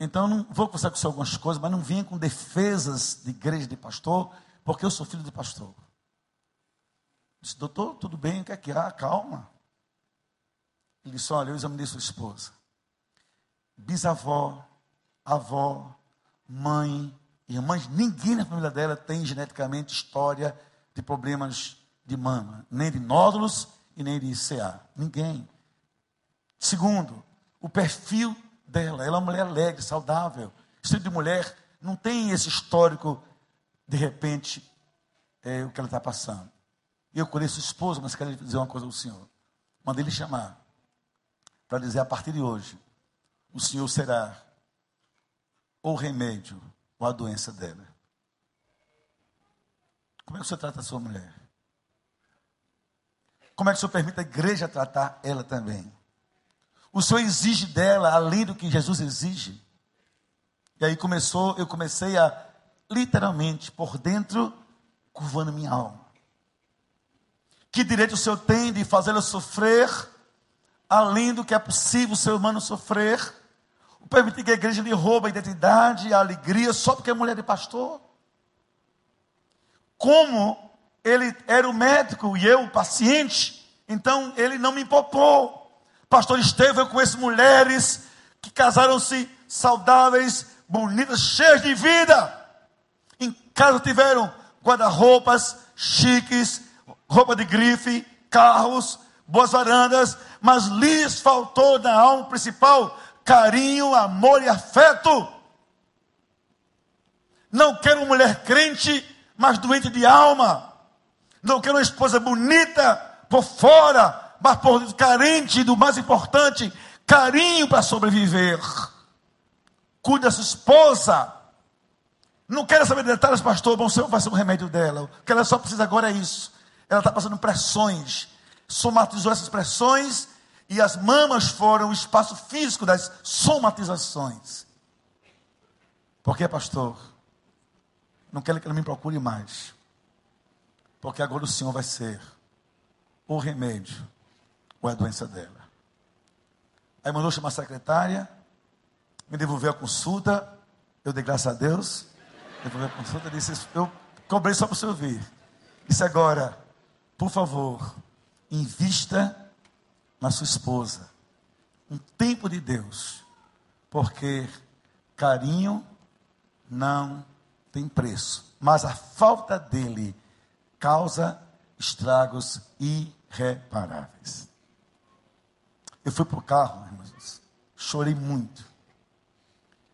Então, não vou conversar com você algumas coisas, mas não venha com defesas de igreja de pastor, porque eu sou filho de pastor. Disse, doutor, tudo bem, o que é que há? Calma. Ele disse: Olha, eu examinei sua esposa. Bisavó, avó, mãe, Irmãs, ninguém na família dela tem geneticamente história de problemas de mama, nem de nódulos e nem de ICA. Ninguém. Segundo, o perfil dela. Ela é uma mulher alegre, saudável. Esse tipo de mulher não tem esse histórico, de repente, é, o que ela está passando. Eu conheço o esposo, mas quero dizer uma coisa ao senhor. Mandei ele chamar para dizer a partir de hoje, o senhor será ou remédio ou a doença dela. Como é que o senhor trata a sua mulher? Como é que o senhor permite a igreja tratar ela também? O senhor exige dela além do que Jesus exige? E aí começou, eu comecei a literalmente por dentro curvando minha alma. Que direito o Senhor tem de fazê-la sofrer além do que é possível o ser humano sofrer? Permitir que a igreja lhe rouba a identidade, a alegria, só porque é mulher de pastor? Como ele era o médico e eu o paciente, então ele não me poupou. Pastor Estevão, eu conheço mulheres que casaram-se saudáveis, bonitas, cheias de vida. Em casa tiveram guarda-roupas chiques, roupa de grife, carros, boas varandas, mas lhes faltou na alma principal carinho, amor e afeto. Não quero uma mulher crente, mas doente de alma. Não quero uma esposa bonita por fora, mas por carente do mais importante, carinho para sobreviver. Cuide da sua esposa não quero saber de detalhes, pastor. Bom, o Senhor vai ser o remédio dela. O que ela só precisa agora é isso. Ela está passando pressões. Somatizou essas pressões e as mamas foram o espaço físico das somatizações. Por que, pastor? Não quero que ela me procure mais. Porque agora o Senhor vai ser o remédio ou a doença dela. Aí mandou chamar a secretária, me devolveu a consulta. Eu dei graças a Deus. Depois da consulta, disse: Eu cobrei só para você ouvir. Disse agora, por favor, invista na sua esposa. Um tempo de Deus. Porque carinho não tem preço. Mas a falta dele causa estragos irreparáveis. Eu fui para o carro, irmãos, chorei muito.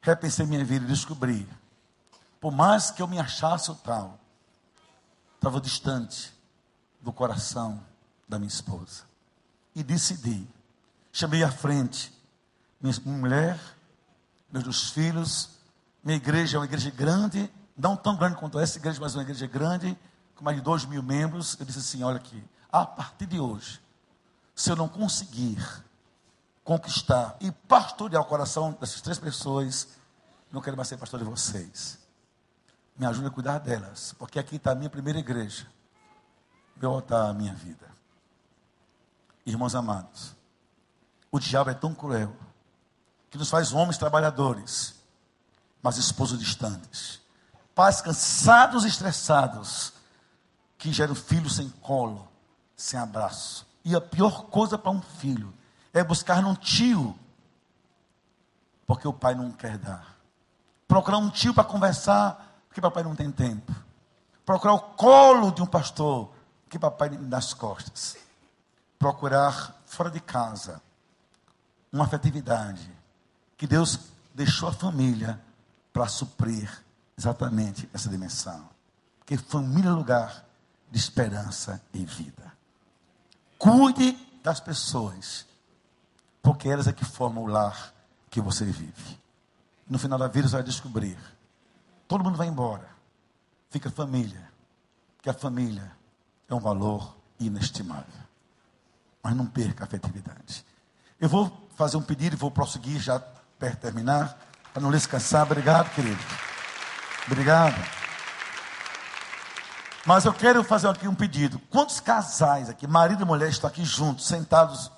Repensei minha vida e descobri por mais que eu me achasse o tal, estava distante do coração da minha esposa. E decidi. Chamei à frente minha mulher, meus dois filhos. Minha igreja é uma igreja grande, não tão grande quanto essa igreja, mas uma igreja grande, com mais de dois mil membros. Eu disse assim: olha aqui, a partir de hoje, se eu não conseguir conquistar e pastorear o coração dessas três pessoas, não quero mais ser pastor de vocês me ajude a cuidar delas, porque aqui está a minha primeira igreja. Eu está a minha vida. Irmãos amados, o diabo é tão cruel que nos faz homens trabalhadores, mas esposos distantes, pais cansados e estressados, que geram filhos sem colo, sem abraço. E a pior coisa para um filho é buscar num tio, porque o pai não quer dar. Procurar um tio para conversar que papai não tem tempo. Procurar o colo de um pastor, que papai nas costas. Procurar fora de casa uma afetividade que Deus deixou a família para suprir exatamente essa dimensão. Porque família é lugar de esperança e vida. Cuide das pessoas, porque elas é que formam o lar que você vive. No final da vida você vai descobrir Todo mundo vai embora. Fica a família. Que a família é um valor inestimável. Mas não perca a afetividade. Eu vou fazer um pedido e vou prosseguir já perto de terminar. Para não lhes cansar. Obrigado, querido. Obrigado. Mas eu quero fazer aqui um pedido. Quantos casais aqui, marido e mulher, estão aqui juntos, sentados,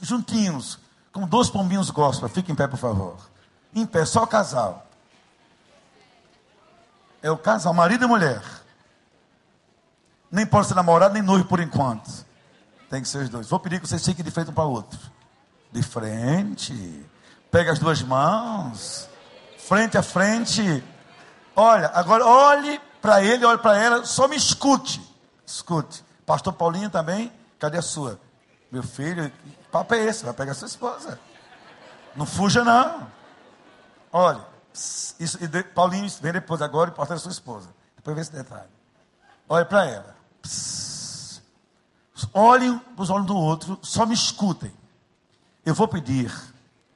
juntinhos, como dois pombinhos gospel? Fique em pé, por favor. Em pé, só o casal. É o casal, marido e mulher. Nem pode ser namorado nem noivo por enquanto. Tem que ser os dois. Vou pedir que vocês fiquem de frente um para o outro. De frente. Pega as duas mãos. Frente a frente. Olha, agora olhe para ele, olhe para ela, só me escute. Escute. Pastor Paulinho também, cadê a sua? Meu filho, que papo é esse? Vai pegar sua esposa. Não fuja, não. Olha, isso, Paulinho vem depois, agora, importa a sua esposa. Depois vê esse detalhe. Olhe para ela. Psst. Olhem os olhos do outro, só me escutem. Eu vou pedir,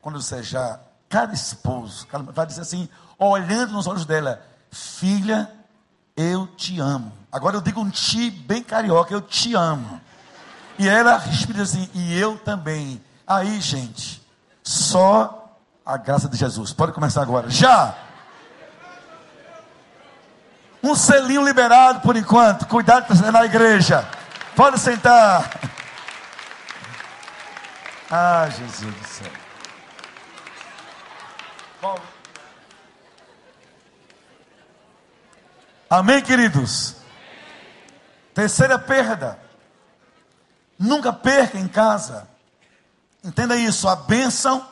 quando você já, cada esposo, vai dizer assim, olhando nos olhos dela, filha, eu te amo. Agora eu digo um ti bem carioca, eu te amo. E ela respira assim, e eu também. Aí, gente, só a graça de Jesus. Pode começar agora. Já! Um selinho liberado por enquanto. Cuidado para na igreja. Pode sentar. Ah, Jesus do céu. Amém, queridos? Terceira perda. Nunca perca em casa. Entenda isso, a bênção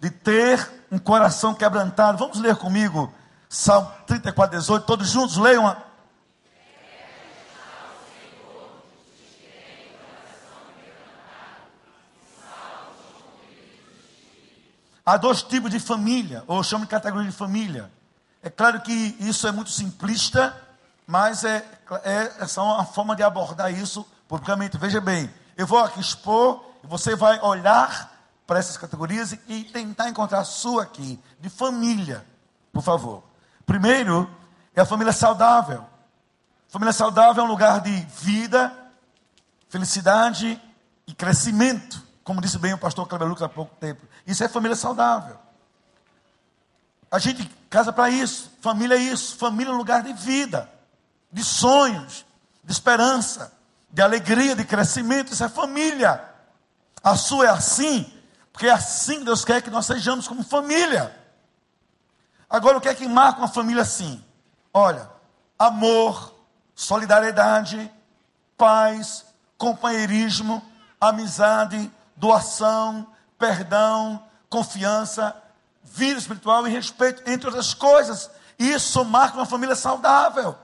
de ter um coração quebrantado. Vamos ler comigo Salmo 34, 18. Todos juntos leiam. Há dois tipos de família, ou chamo de categoria de família. É claro que isso é muito simplista, mas é, é, é uma forma de abordar isso publicamente. Veja bem, eu vou aqui expor, e você vai olhar para essas categorias e tentar encontrar a sua aqui, de família, por favor. Primeiro, é a família saudável. Família saudável é um lugar de vida, felicidade e crescimento, como disse bem o pastor Cleber Lucas há pouco tempo. Isso é família saudável. A gente casa para isso. Família é isso. Família é um lugar de vida, de sonhos, de esperança, de alegria, de crescimento. Isso é família. A sua é assim, porque é assim que Deus quer que nós sejamos como família. Agora, o que é que marca uma família assim? Olha, amor, solidariedade, paz, companheirismo, amizade, doação, perdão, confiança, vida espiritual e respeito, entre outras coisas. Isso marca uma família saudável.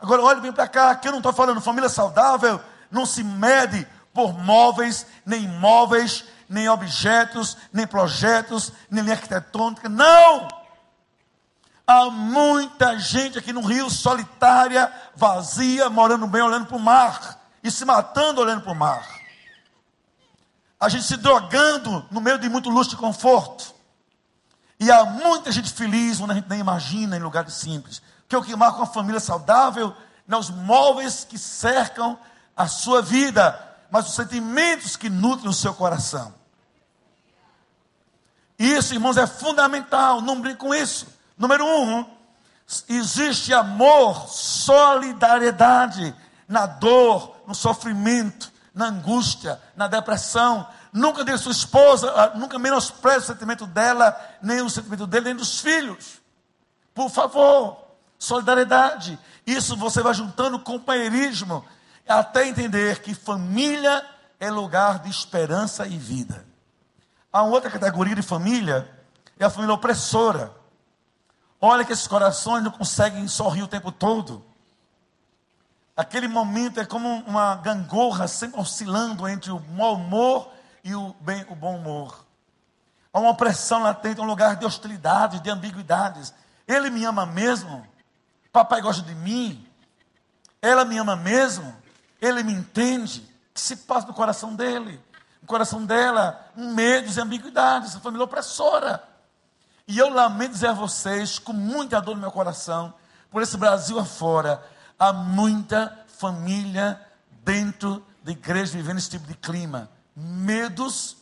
Agora, olhe bem para cá, que eu não estou falando família saudável, não se mede por móveis, nem imóveis, nem objetos, nem projetos, nem arquitetônica. Não! Há muita gente aqui no Rio solitária, vazia, morando bem, olhando para o mar e se matando olhando para o mar. A gente se drogando no meio de muito luxo e conforto. E há muita gente feliz, onde a gente nem imagina, em lugares simples. Que é o que marca uma família saudável, não os móveis que cercam a sua vida, mas os sentimentos que nutrem o seu coração. Isso, irmãos, é fundamental, não brinque com isso. Número um, existe amor, solidariedade na dor, no sofrimento, na angústia, na depressão, Nunca dê sua esposa, ah, nunca menospreze o sentimento dela, nem o sentimento dele, nem dos filhos. Por favor, solidariedade. Isso você vai juntando companheirismo, até entender que família é lugar de esperança e vida. Há outra categoria de família, é a família opressora. Olha que esses corações não conseguem sorrir o tempo todo. Aquele momento é como uma gangorra sempre oscilando entre o mau humor e o, bem, o bom humor. Há uma opressão latente, um lugar de hostilidades, de ambiguidades. Ele me ama mesmo? Papai gosta de mim? Ela me ama mesmo? Ele me entende? O que se passa no coração dele? No coração dela, medos e ambiguidades, essa família opressora. E eu lamento dizer a vocês, com muita dor no meu coração, por esse Brasil afora, há muita família dentro da igreja vivendo esse tipo de clima medos,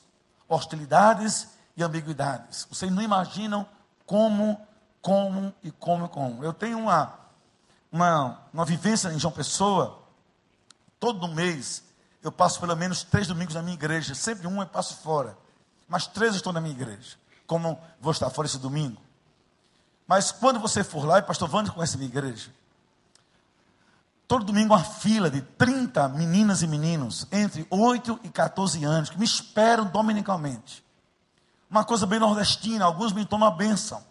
hostilidades e ambiguidades. Vocês não imaginam como, como e como e como. Eu tenho uma, uma, uma vivência em João Pessoa, todo mês eu passo pelo menos três domingos na minha igreja, sempre um eu passo fora, mas três eu estou na minha igreja. Como vou estar fora esse domingo? Mas quando você for lá, e pastor Wander conhece a minha igreja, todo domingo uma fila de 30 meninas e meninos entre 8 e 14 anos que me esperam dominicalmente. Uma coisa bem nordestina, alguns me tomam a bênção.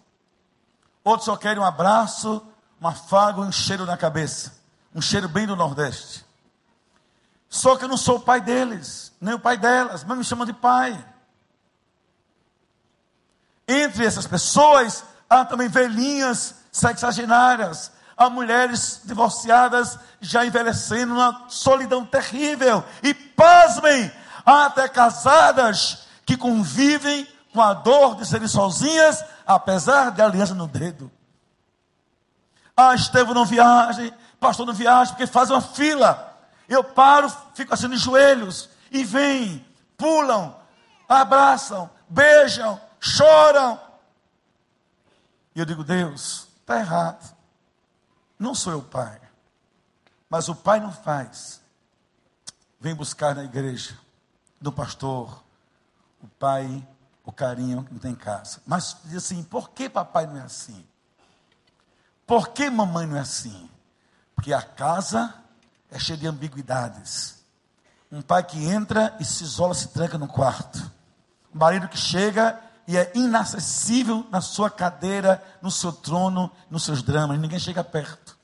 Outros só querem um abraço, uma faga e um cheiro na cabeça. Um cheiro bem do Nordeste. Só que eu não sou o pai deles, nem o pai delas, mas me chamam de pai. Entre essas pessoas, há também velhinhas sexagenárias, há mulheres divorciadas já envelhecendo numa solidão terrível. E pasmem, há até casadas que convivem com a dor de serem sozinhas, apesar de aliança no dedo. Ah, Estevão não viaja, pastor não viaja, porque faz uma fila. Eu paro, fico assim de joelhos, e vêm, pulam, abraçam, beijam, choram. E eu digo, Deus, está errado. Não sou eu pai. Mas o pai não faz. Vem buscar na igreja, do pastor, o pai, o carinho que tem em casa. Mas diz assim: por que papai não é assim? Por que mamãe não é assim? Porque a casa é cheia de ambiguidades. Um pai que entra e se isola, se tranca no quarto. Um marido que chega e é inacessível na sua cadeira, no seu trono, nos seus dramas. Ninguém chega perto.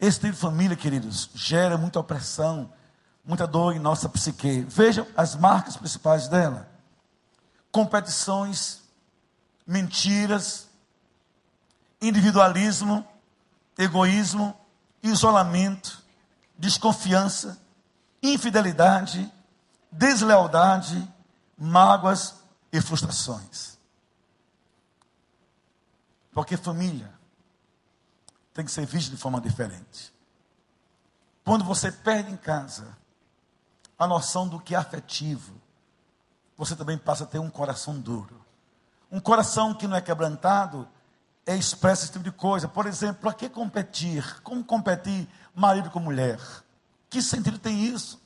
Esse tipo de família, queridos, gera muita opressão, muita dor em nossa psique. Vejam as marcas principais dela: competições, mentiras, individualismo, egoísmo, isolamento, desconfiança, infidelidade, deslealdade, mágoas e frustrações. Porque família tem que ser vista de forma diferente. Quando você perde em casa a noção do que é afetivo, você também passa a ter um coração duro. Um coração que não é quebrantado é expressa esse tipo de coisa. Por exemplo, para que competir? Como competir marido com mulher? Que sentido tem isso?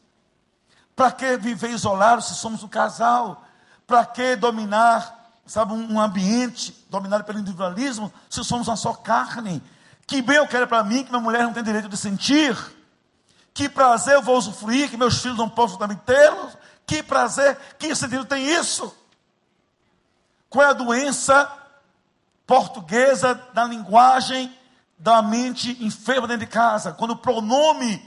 Para que viver isolado se somos um casal? Para que dominar, sabe, um ambiente dominado pelo individualismo se somos uma só carne? Que bem eu quero para mim que minha mulher não tem direito de sentir? Que prazer eu vou usufruir que meus filhos não possam também tê-los? Que prazer, que sentido tem isso? Qual é a doença portuguesa da linguagem da mente enferma dentro de casa? Quando o pronome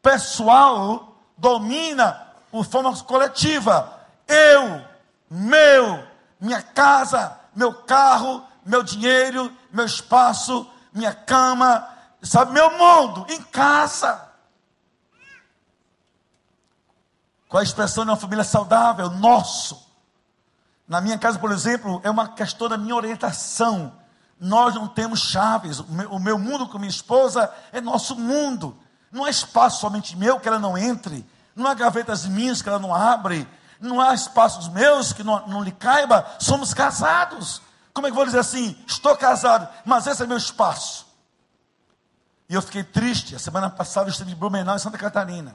pessoal domina por forma coletiva. Eu, meu, minha casa, meu carro, meu dinheiro, meu espaço, minha cama, sabe, meu mundo, em casa. Qual a expressão de uma família saudável? Nosso. Na minha casa, por exemplo, é uma questão da minha orientação. Nós não temos chaves. O meu, mundo com minha esposa é nosso mundo. Não há espaço somente meu que ela não entre. Não há gavetas minhas que ela não abre. Não há espaços meus que não, não lhe caiba. Somos casados. Como é que vou dizer assim? Estou casado, mas esse é meu espaço. E eu fiquei triste. A semana passada eu estive em Blumenau, em Santa Catarina.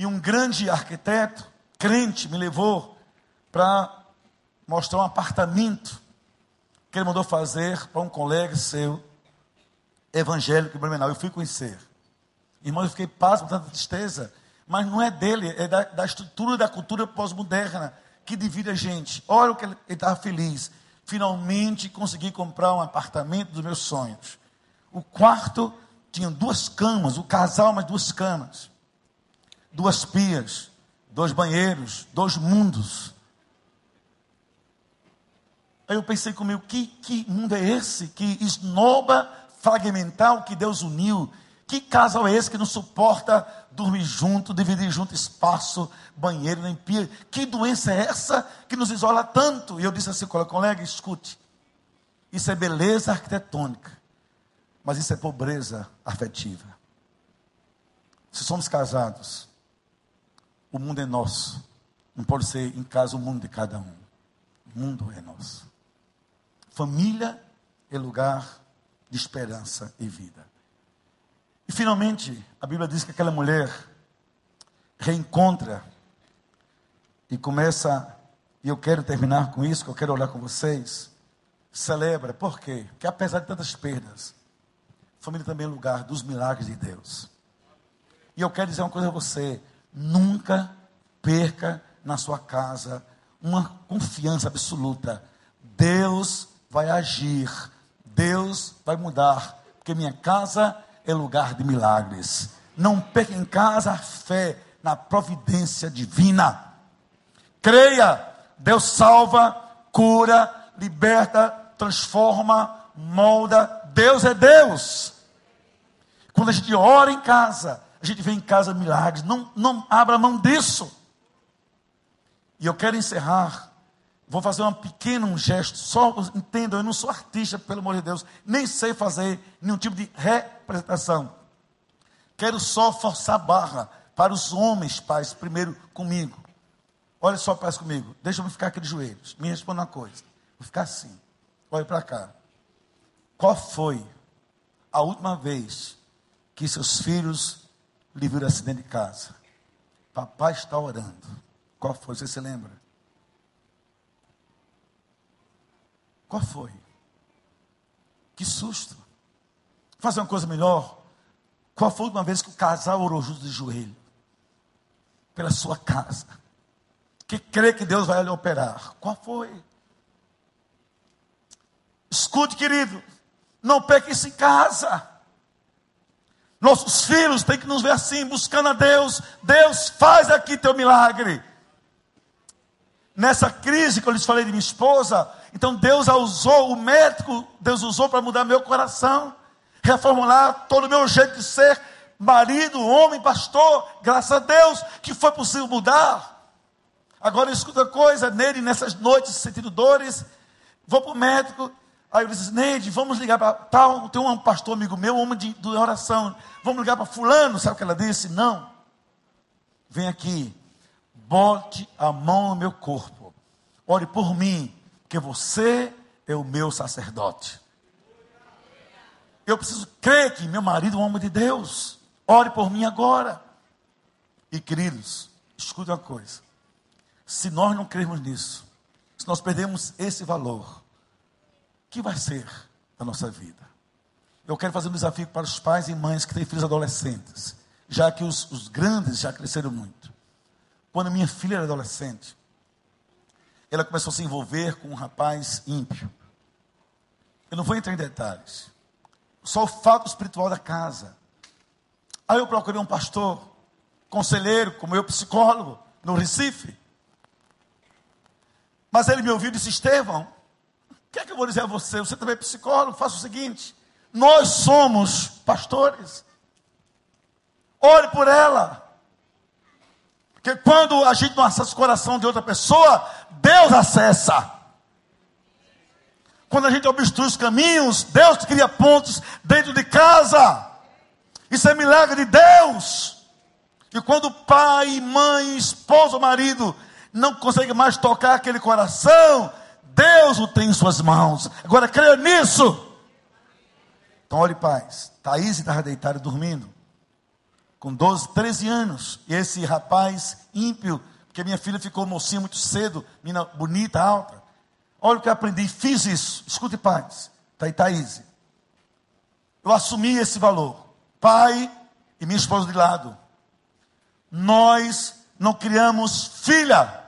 E um grande arquiteto, crente, me levou para mostrar um apartamento que ele mandou fazer para um colega seu, evangélico em Blumenau. Eu fui conhecer. Irmão, eu fiquei pasmo, tanta tristeza. Mas não é dele, é da, da estrutura da cultura pós-moderna que divide a gente. Olha o que ele estava feliz finalmente consegui comprar um apartamento dos meus sonhos. O quarto tinha duas camas, o casal, mais duas camas, duas pias, dois banheiros, dois mundos. Aí eu pensei comigo, que, que mundo é esse que esnoba fragmentar que Deus uniu? Que casal é esse que não suporta dormir junto, dividir junto espaço, banheiro, nem pia. Que doença é essa que nos isola tanto? E eu disse assim, colega, escute. Isso é beleza arquitetônica, mas isso é pobreza afetiva. Se somos casados, o mundo é nosso. Não pode ser em casa o mundo de cada um. O mundo é nosso. Família é lugar de esperança e vida. E finalmente, a Bíblia diz que aquela mulher reencontra e começa, e eu quero terminar com isso, que eu quero olhar com vocês, celebra, por quê? Porque apesar de tantas perdas, família também é lugar dos milagres de Deus. E eu quero dizer uma coisa a você, nunca perca na sua casa uma confiança absoluta. Deus vai agir, Deus vai mudar porque minha casa é lugar de milagres. Não perca em casa a fé na providência divina. Creia, Deus salva, cura, liberta, transforma, molda. Deus é Deus. Quando a gente ora em casa, a gente vê em casa milagres. Não, não abra mão disso. E eu quero encerrar. Vou fazer um pequeno gesto. Só entendam, eu não sou artista, pelo amor de Deus. Nem sei fazer nenhum tipo de representação. Quero só forçar a barra para os homens, pais, primeiro comigo. Olha só, pais, comigo. Deixa eu ficar aqui de joelhos. Me responda uma coisa. Vou ficar assim. Olha para cá. Qual foi a última vez que seus filhos lhe viram acidente de casa? Papai está orando. Qual foi? Você se lembra? Qual foi? Que susto. Fazer uma coisa melhor. Qual foi a última vez que o casal orou junto de joelho? Pela sua casa. Que crê que Deus vai lhe operar. Qual foi? Escute, querido. Não peque isso em casa. Nossos filhos têm que nos ver assim, buscando a Deus. Deus, faz aqui teu milagre. Nessa crise que eu lhes falei de minha esposa, então Deus usou, o médico, Deus usou para mudar meu coração, reformular todo o meu jeito de ser, marido, homem, pastor, graças a Deus que foi possível mudar. Agora escuta coisa, nele, nessas noites sentindo dores, vou para o médico, aí eu disse, Neide, vamos ligar para tal, tem um pastor amigo meu, homem de, de oração, vamos ligar para fulano, sabe o que ela disse? Não, vem aqui, bote a mão no meu corpo, ore por mim, que você é o meu sacerdote. Eu preciso crer que meu marido é um homem de Deus. Ore por mim agora. E queridos, escute uma coisa. Se nós não crermos nisso, se nós perdemos esse valor, que vai ser da nossa vida? Eu quero fazer um desafio para os pais e mães que têm filhos adolescentes, já que os, os grandes já cresceram muito. Quando minha filha era adolescente, ela começou a se envolver com um rapaz ímpio. Eu não vou entrar em detalhes. Só o fato espiritual da casa. Aí eu procurei um pastor, conselheiro, como eu, psicólogo, no Recife. Mas ele me ouviu e disse: Estevão, o que é que eu vou dizer a você? Você também é psicólogo? Faça o seguinte: nós somos pastores. Ore por ela. Porque quando a gente não acessa o coração de outra pessoa, Deus acessa. Quando a gente obstrui os caminhos, Deus cria pontos dentro de casa. Isso é milagre de Deus. E quando pai, mãe, esposa ou marido não consegue mais tocar aquele coração, Deus o tem em suas mãos. Agora creia nisso. Então, olhe, paz. Thaís estava deitada dormindo com 12, 13 anos. E esse rapaz ímpio, porque minha filha ficou mocinha muito cedo, menina bonita, alta. Olha o que eu aprendi, fiz isso. Escute, pais. Tá aí, Thaís. Eu assumi esse valor. Pai e minha esposa de lado. Nós não criamos filha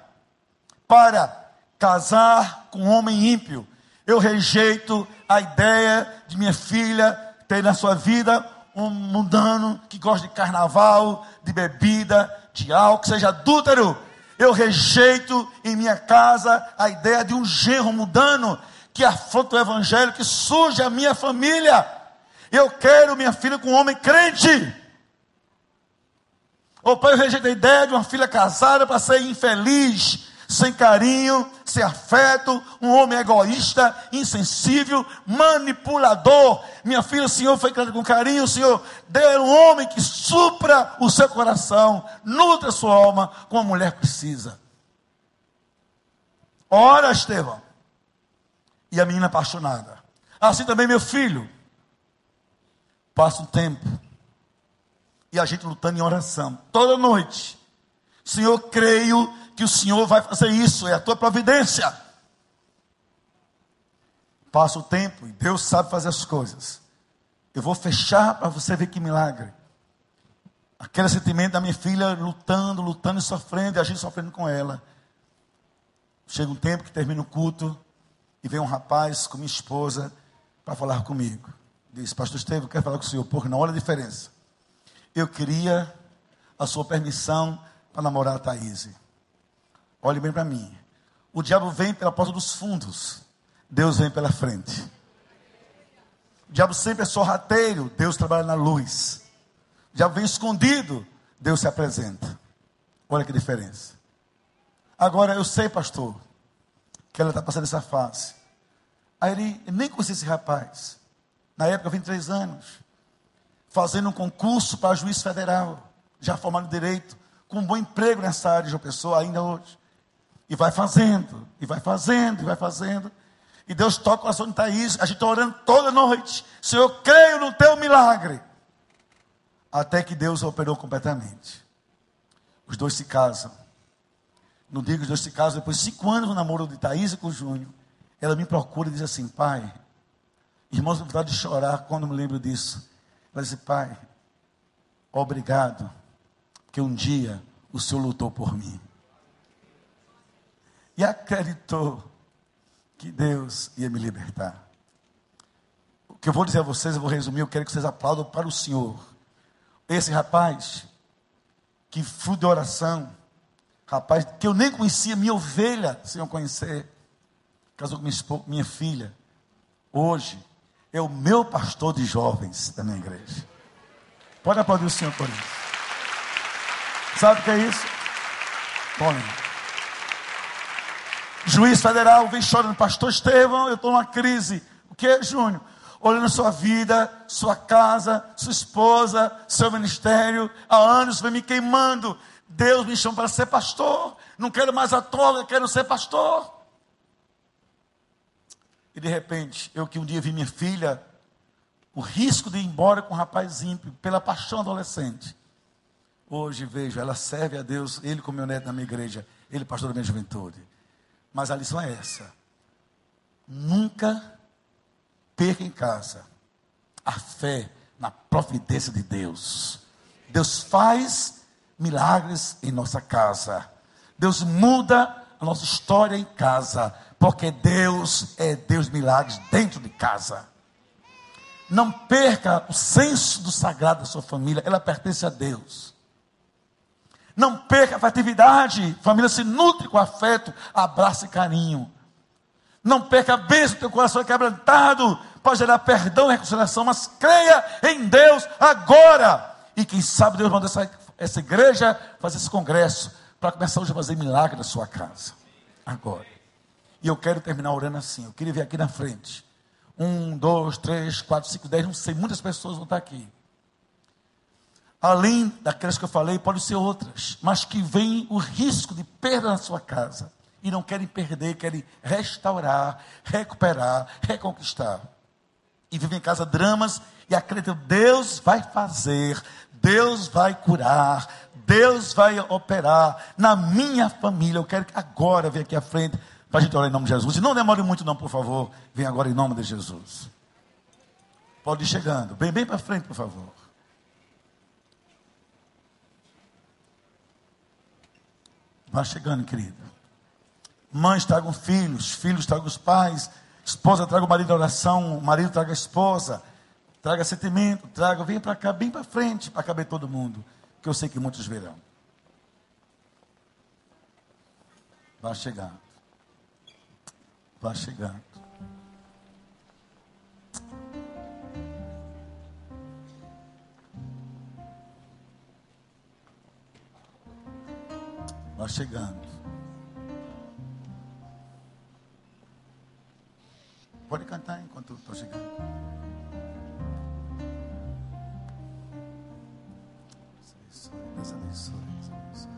para casar com um homem ímpio. Eu rejeito a ideia de minha filha ter na sua vida um mundano que gosta de carnaval, de bebida, de álcool, seja adúltero. Eu rejeito em minha casa a ideia de um genro mundano que afronta o evangelho, que surge a minha família. Eu quero minha filha com um homem crente. O pai, eu rejeito a ideia de uma filha casada para ser infeliz, sem carinho, sem afeto, um homem egoísta, insensível, manipulador. Minha filha, o Senhor foi criado com carinho, o Senhor deu um homem que supra o seu coração, nutra a sua alma, como a mulher precisa. Ora, Estevão. E a menina apaixonada. Assim também meu filho. Passa um tempo. E a gente lutando em oração. Toda noite. Senhor, creio que o Senhor vai fazer isso, é a tua providência. Passa o tempo e Deus sabe fazer as coisas. Eu vou fechar para você ver que milagre. Aquele sentimento da minha filha lutando, lutando e sofrendo, e a gente sofrendo com ela. Chega um tempo que termina o culto e vem um rapaz com minha esposa para falar comigo. disse: Pastor Estevam, quero falar com o senhor, porque não olha a diferença. Eu queria a sua permissão para namorar a Thaís. Olhe bem para mim. O diabo vem pela porta dos fundos, Deus vem pela frente. O diabo sempre é sorrateiro, Deus trabalha na luz. O diabo vem escondido, Deus se apresenta. Olha que diferença. Agora eu sei, pastor, que ela está passando essa fase. Aí ele, nem conhecia esse rapaz. Na época, 23 anos. Fazendo um concurso para juiz federal. Já formado em direito. Com um bom emprego nessa área de uma pessoa ainda hoje. E vai fazendo, e vai fazendo, e vai fazendo. E Deus toca o coração de Thaís. A gente está orando toda noite. Senhor, eu creio no teu milagre. Até que Deus operou completamente. Os dois se casam. No dia que os dois se casam, depois de cinco anos no namoro de Thaís e com Júnior, ela me procura e diz assim: Pai, irmãos, me vontade de chorar quando me lembro disso. Ela disse: Pai, obrigado, porque um dia o Senhor lutou por mim. E acreditou que Deus ia me libertar. O que eu vou dizer a vocês, eu vou resumir, eu quero que vocês aplaudam para o Senhor. Esse rapaz, que fruto de oração, rapaz que eu nem conhecia, minha ovelha, sem eu conhecer, casou com minha, minha filha, hoje é o meu pastor de jovens da minha igreja. Pode aplaudir o Senhor por isso. Sabe o que é isso? Podem. Juiz federal vem chorando, pastor Estevão, eu estou numa crise. O que Júnior? Olhando sua vida, sua casa, sua esposa, seu ministério, há anos vem me queimando. Deus me chama para ser pastor. Não quero mais a toga, quero ser pastor. E de repente, eu que um dia vi minha filha, o risco de ir embora com um rapaz ímpio, pela paixão adolescente. Hoje vejo, ela serve a Deus, ele como meu neto na minha igreja, ele pastor da minha juventude. Mas a lição é essa: nunca perca em casa a fé na providência de Deus. Deus faz milagres em nossa casa. Deus muda a nossa história em casa, porque Deus é Deus de milagres dentro de casa. Não perca o senso do sagrado da sua família, ela pertence a Deus. Não perca a afetividade, família se nutre com afeto, abraço e carinho. Não perca a bênção, teu coração é quebrantado, pode gerar perdão e reconciliação, mas creia em Deus agora. E quem sabe Deus manda essa, essa igreja fazer esse congresso para começar hoje a fazer milagre na sua casa. Agora. E eu quero terminar orando assim. Eu queria ver aqui na frente. Um, dois, três, quatro, cinco, dez, não sei, muitas pessoas vão estar aqui além daquelas que eu falei, podem ser outras, mas que vem o risco de perda na sua casa e não querem perder, querem restaurar, recuperar, reconquistar. E vivem em casa dramas e acreditam, Deus vai fazer, Deus vai curar, Deus vai operar na minha família. Eu quero que agora venha aqui à frente para a gente orar em nome de Jesus. E não demore muito, não, por favor. Vem agora em nome de Jesus. Pode ir chegando. Bem, bem para frente, por favor. Vai chegando, querido. Mães tragam filhos, filhos tragam os pais, esposa traga o marido da oração, o marido traga a esposa, traga sentimento, traga, vem para cá, bem para frente, para caber todo mundo, que eu sei que muitos verão. Vai chegando. Vai chegando. Vai chegando. Pode cantar enquanto estou chegando. Deus abençoe, Deus abençoe.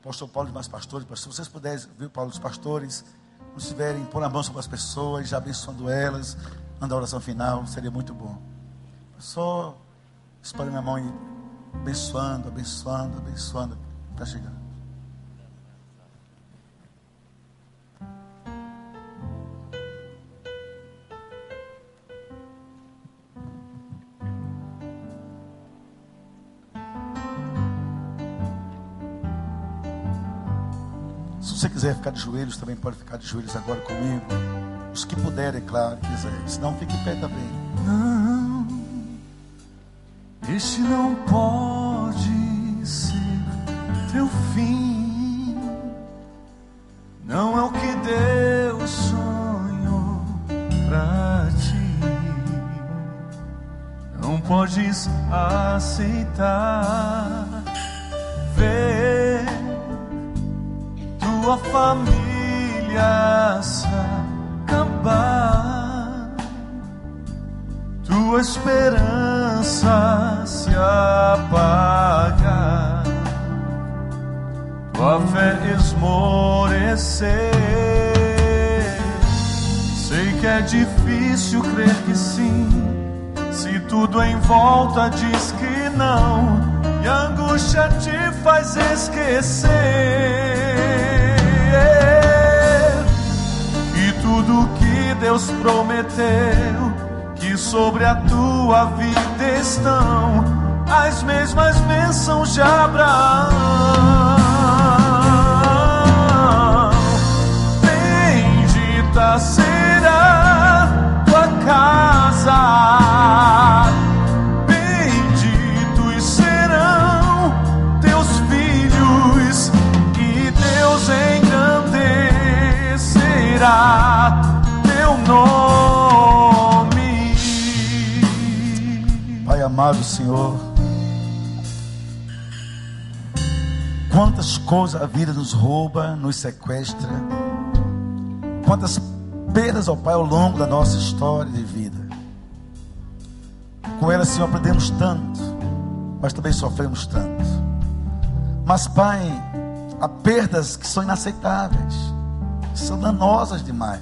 Apóstolo Paulo e mais pastores, se vocês puderem, viu, Paulo, os pastores, não estiverem pôr a mão sobre as pessoas, já abençoando elas, mandar a oração final, seria muito bom. Só espalhe minha mão e abençoando, abençoando, abençoando. Está chegando. Quiser ficar de joelhos, também pode ficar de joelhos agora comigo. Os que puderem, claro, quiser. Se não, fique em pé também. Este não pode ser teu fim. Não é o que Deus sonhou pra ti. Não podes aceitar ver tua família se acabar, tua esperança se apagar, tua fé esmorecer. Sei que é difícil crer que sim, se tudo em volta diz que não, e a angústia te faz esquecer. E tudo que Deus prometeu, que sobre a tua vida estão as mesmas bênçãos de Abraão. Bendita será tua casa. Amado Senhor, quantas coisas a vida nos rouba, nos sequestra, quantas perdas, ó Pai, ao longo da nossa história de vida. Com ela, Senhor, aprendemos tanto, mas também sofremos tanto. Mas, Pai, há perdas que são inaceitáveis, que são danosas demais.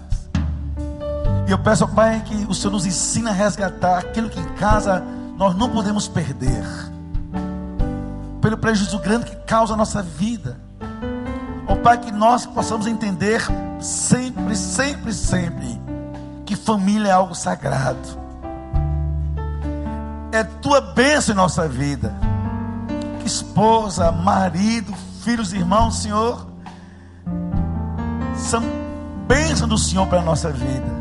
E eu peço, ó Pai, que o Senhor nos ensine a resgatar aquilo que em casa nós não podemos perder, pelo prejuízo grande que causa a nossa vida. Ó Pai, que nós possamos entender sempre, sempre, sempre, que família é algo sagrado. É tua bênção em nossa vida. Que esposa, marido, filhos, irmãos, Senhor, são bênção do Senhor para a nossa vida.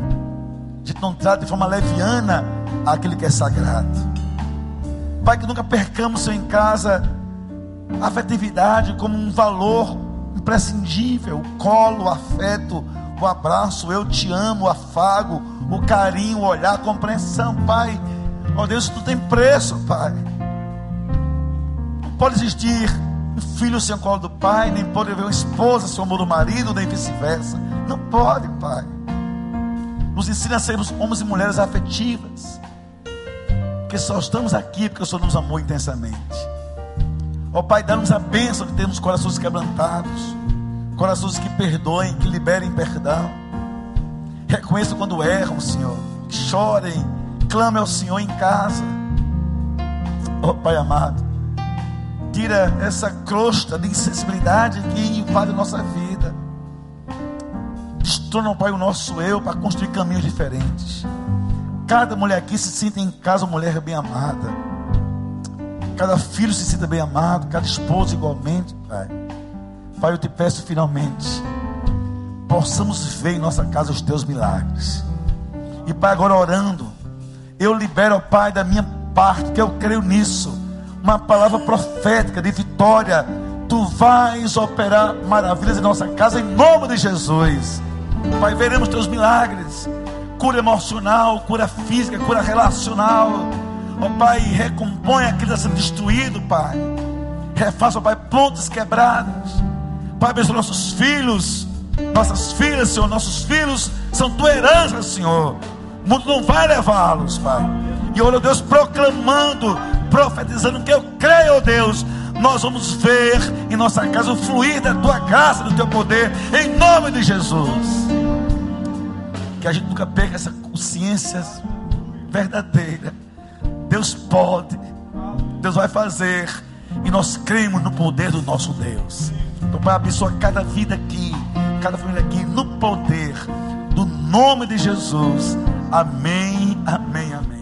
Gente não trata de forma leviana aquilo que é sagrado. Pai, que nunca percamos, Senhor, em casa, a afetividade como um valor imprescindível. O colo, o afeto, o abraço, eu te amo, o afago, o carinho, o olhar, a compreensão, Pai. Ó Deus, tu tem preço, Pai. Não pode existir um filho sem o colo do pai, nem pode haver uma esposa sem o amor do marido, nem vice-versa. Não pode, Pai. Nos ensina a sermos homens e mulheres afetivas. Porque só estamos aqui porque o Senhor nos amou intensamente. Ó Pai, dá-nos a bênção de termos corações quebrantados, corações que perdoem, que liberem perdão. Reconheçam quando erram, Senhor. Chorem, clamem ao Senhor em casa. Ó Pai amado, tira essa crosta de insensibilidade que invade a nossa vida. Destrona, Pai, o nosso eu para construir caminhos diferentes. Cada mulher aqui se sinta em casa uma mulher bem amada. Cada filho se sinta bem amado, cada esposa igualmente, Pai. Pai, eu te peço finalmente, possamos ver em nossa casa os teus milagres. E Pai, agora orando, eu libero, ó Pai, da minha parte, que eu creio nisso, uma palavra profética de vitória. Tu vais operar maravilhas em nossa casa, em nome de Jesus. Pai, veremos teus milagres, cura emocional, cura física, cura relacional. Ó Pai, recompõe aquilo que está sendo destruído, Pai. Refaça, ó Pai, pontes quebradas. Pai, abençoa nossos filhos, nossas filhas, Senhor. Nossos filhos são tua herança, Senhor. O mundo não vai levá-los, Pai. E olha, Deus, proclamando, profetizando que eu creio, ó Deus, nós vamos ver em nossa casa o fluir da tua graça, do teu poder, em nome de Jesus. Que a gente nunca perca essa consciência verdadeira. Deus pode, Deus vai fazer, e nós cremos no poder do nosso Deus. Então, Pai, abençoa cada vida aqui, cada família aqui, no poder do nome de Jesus. Amém, amém.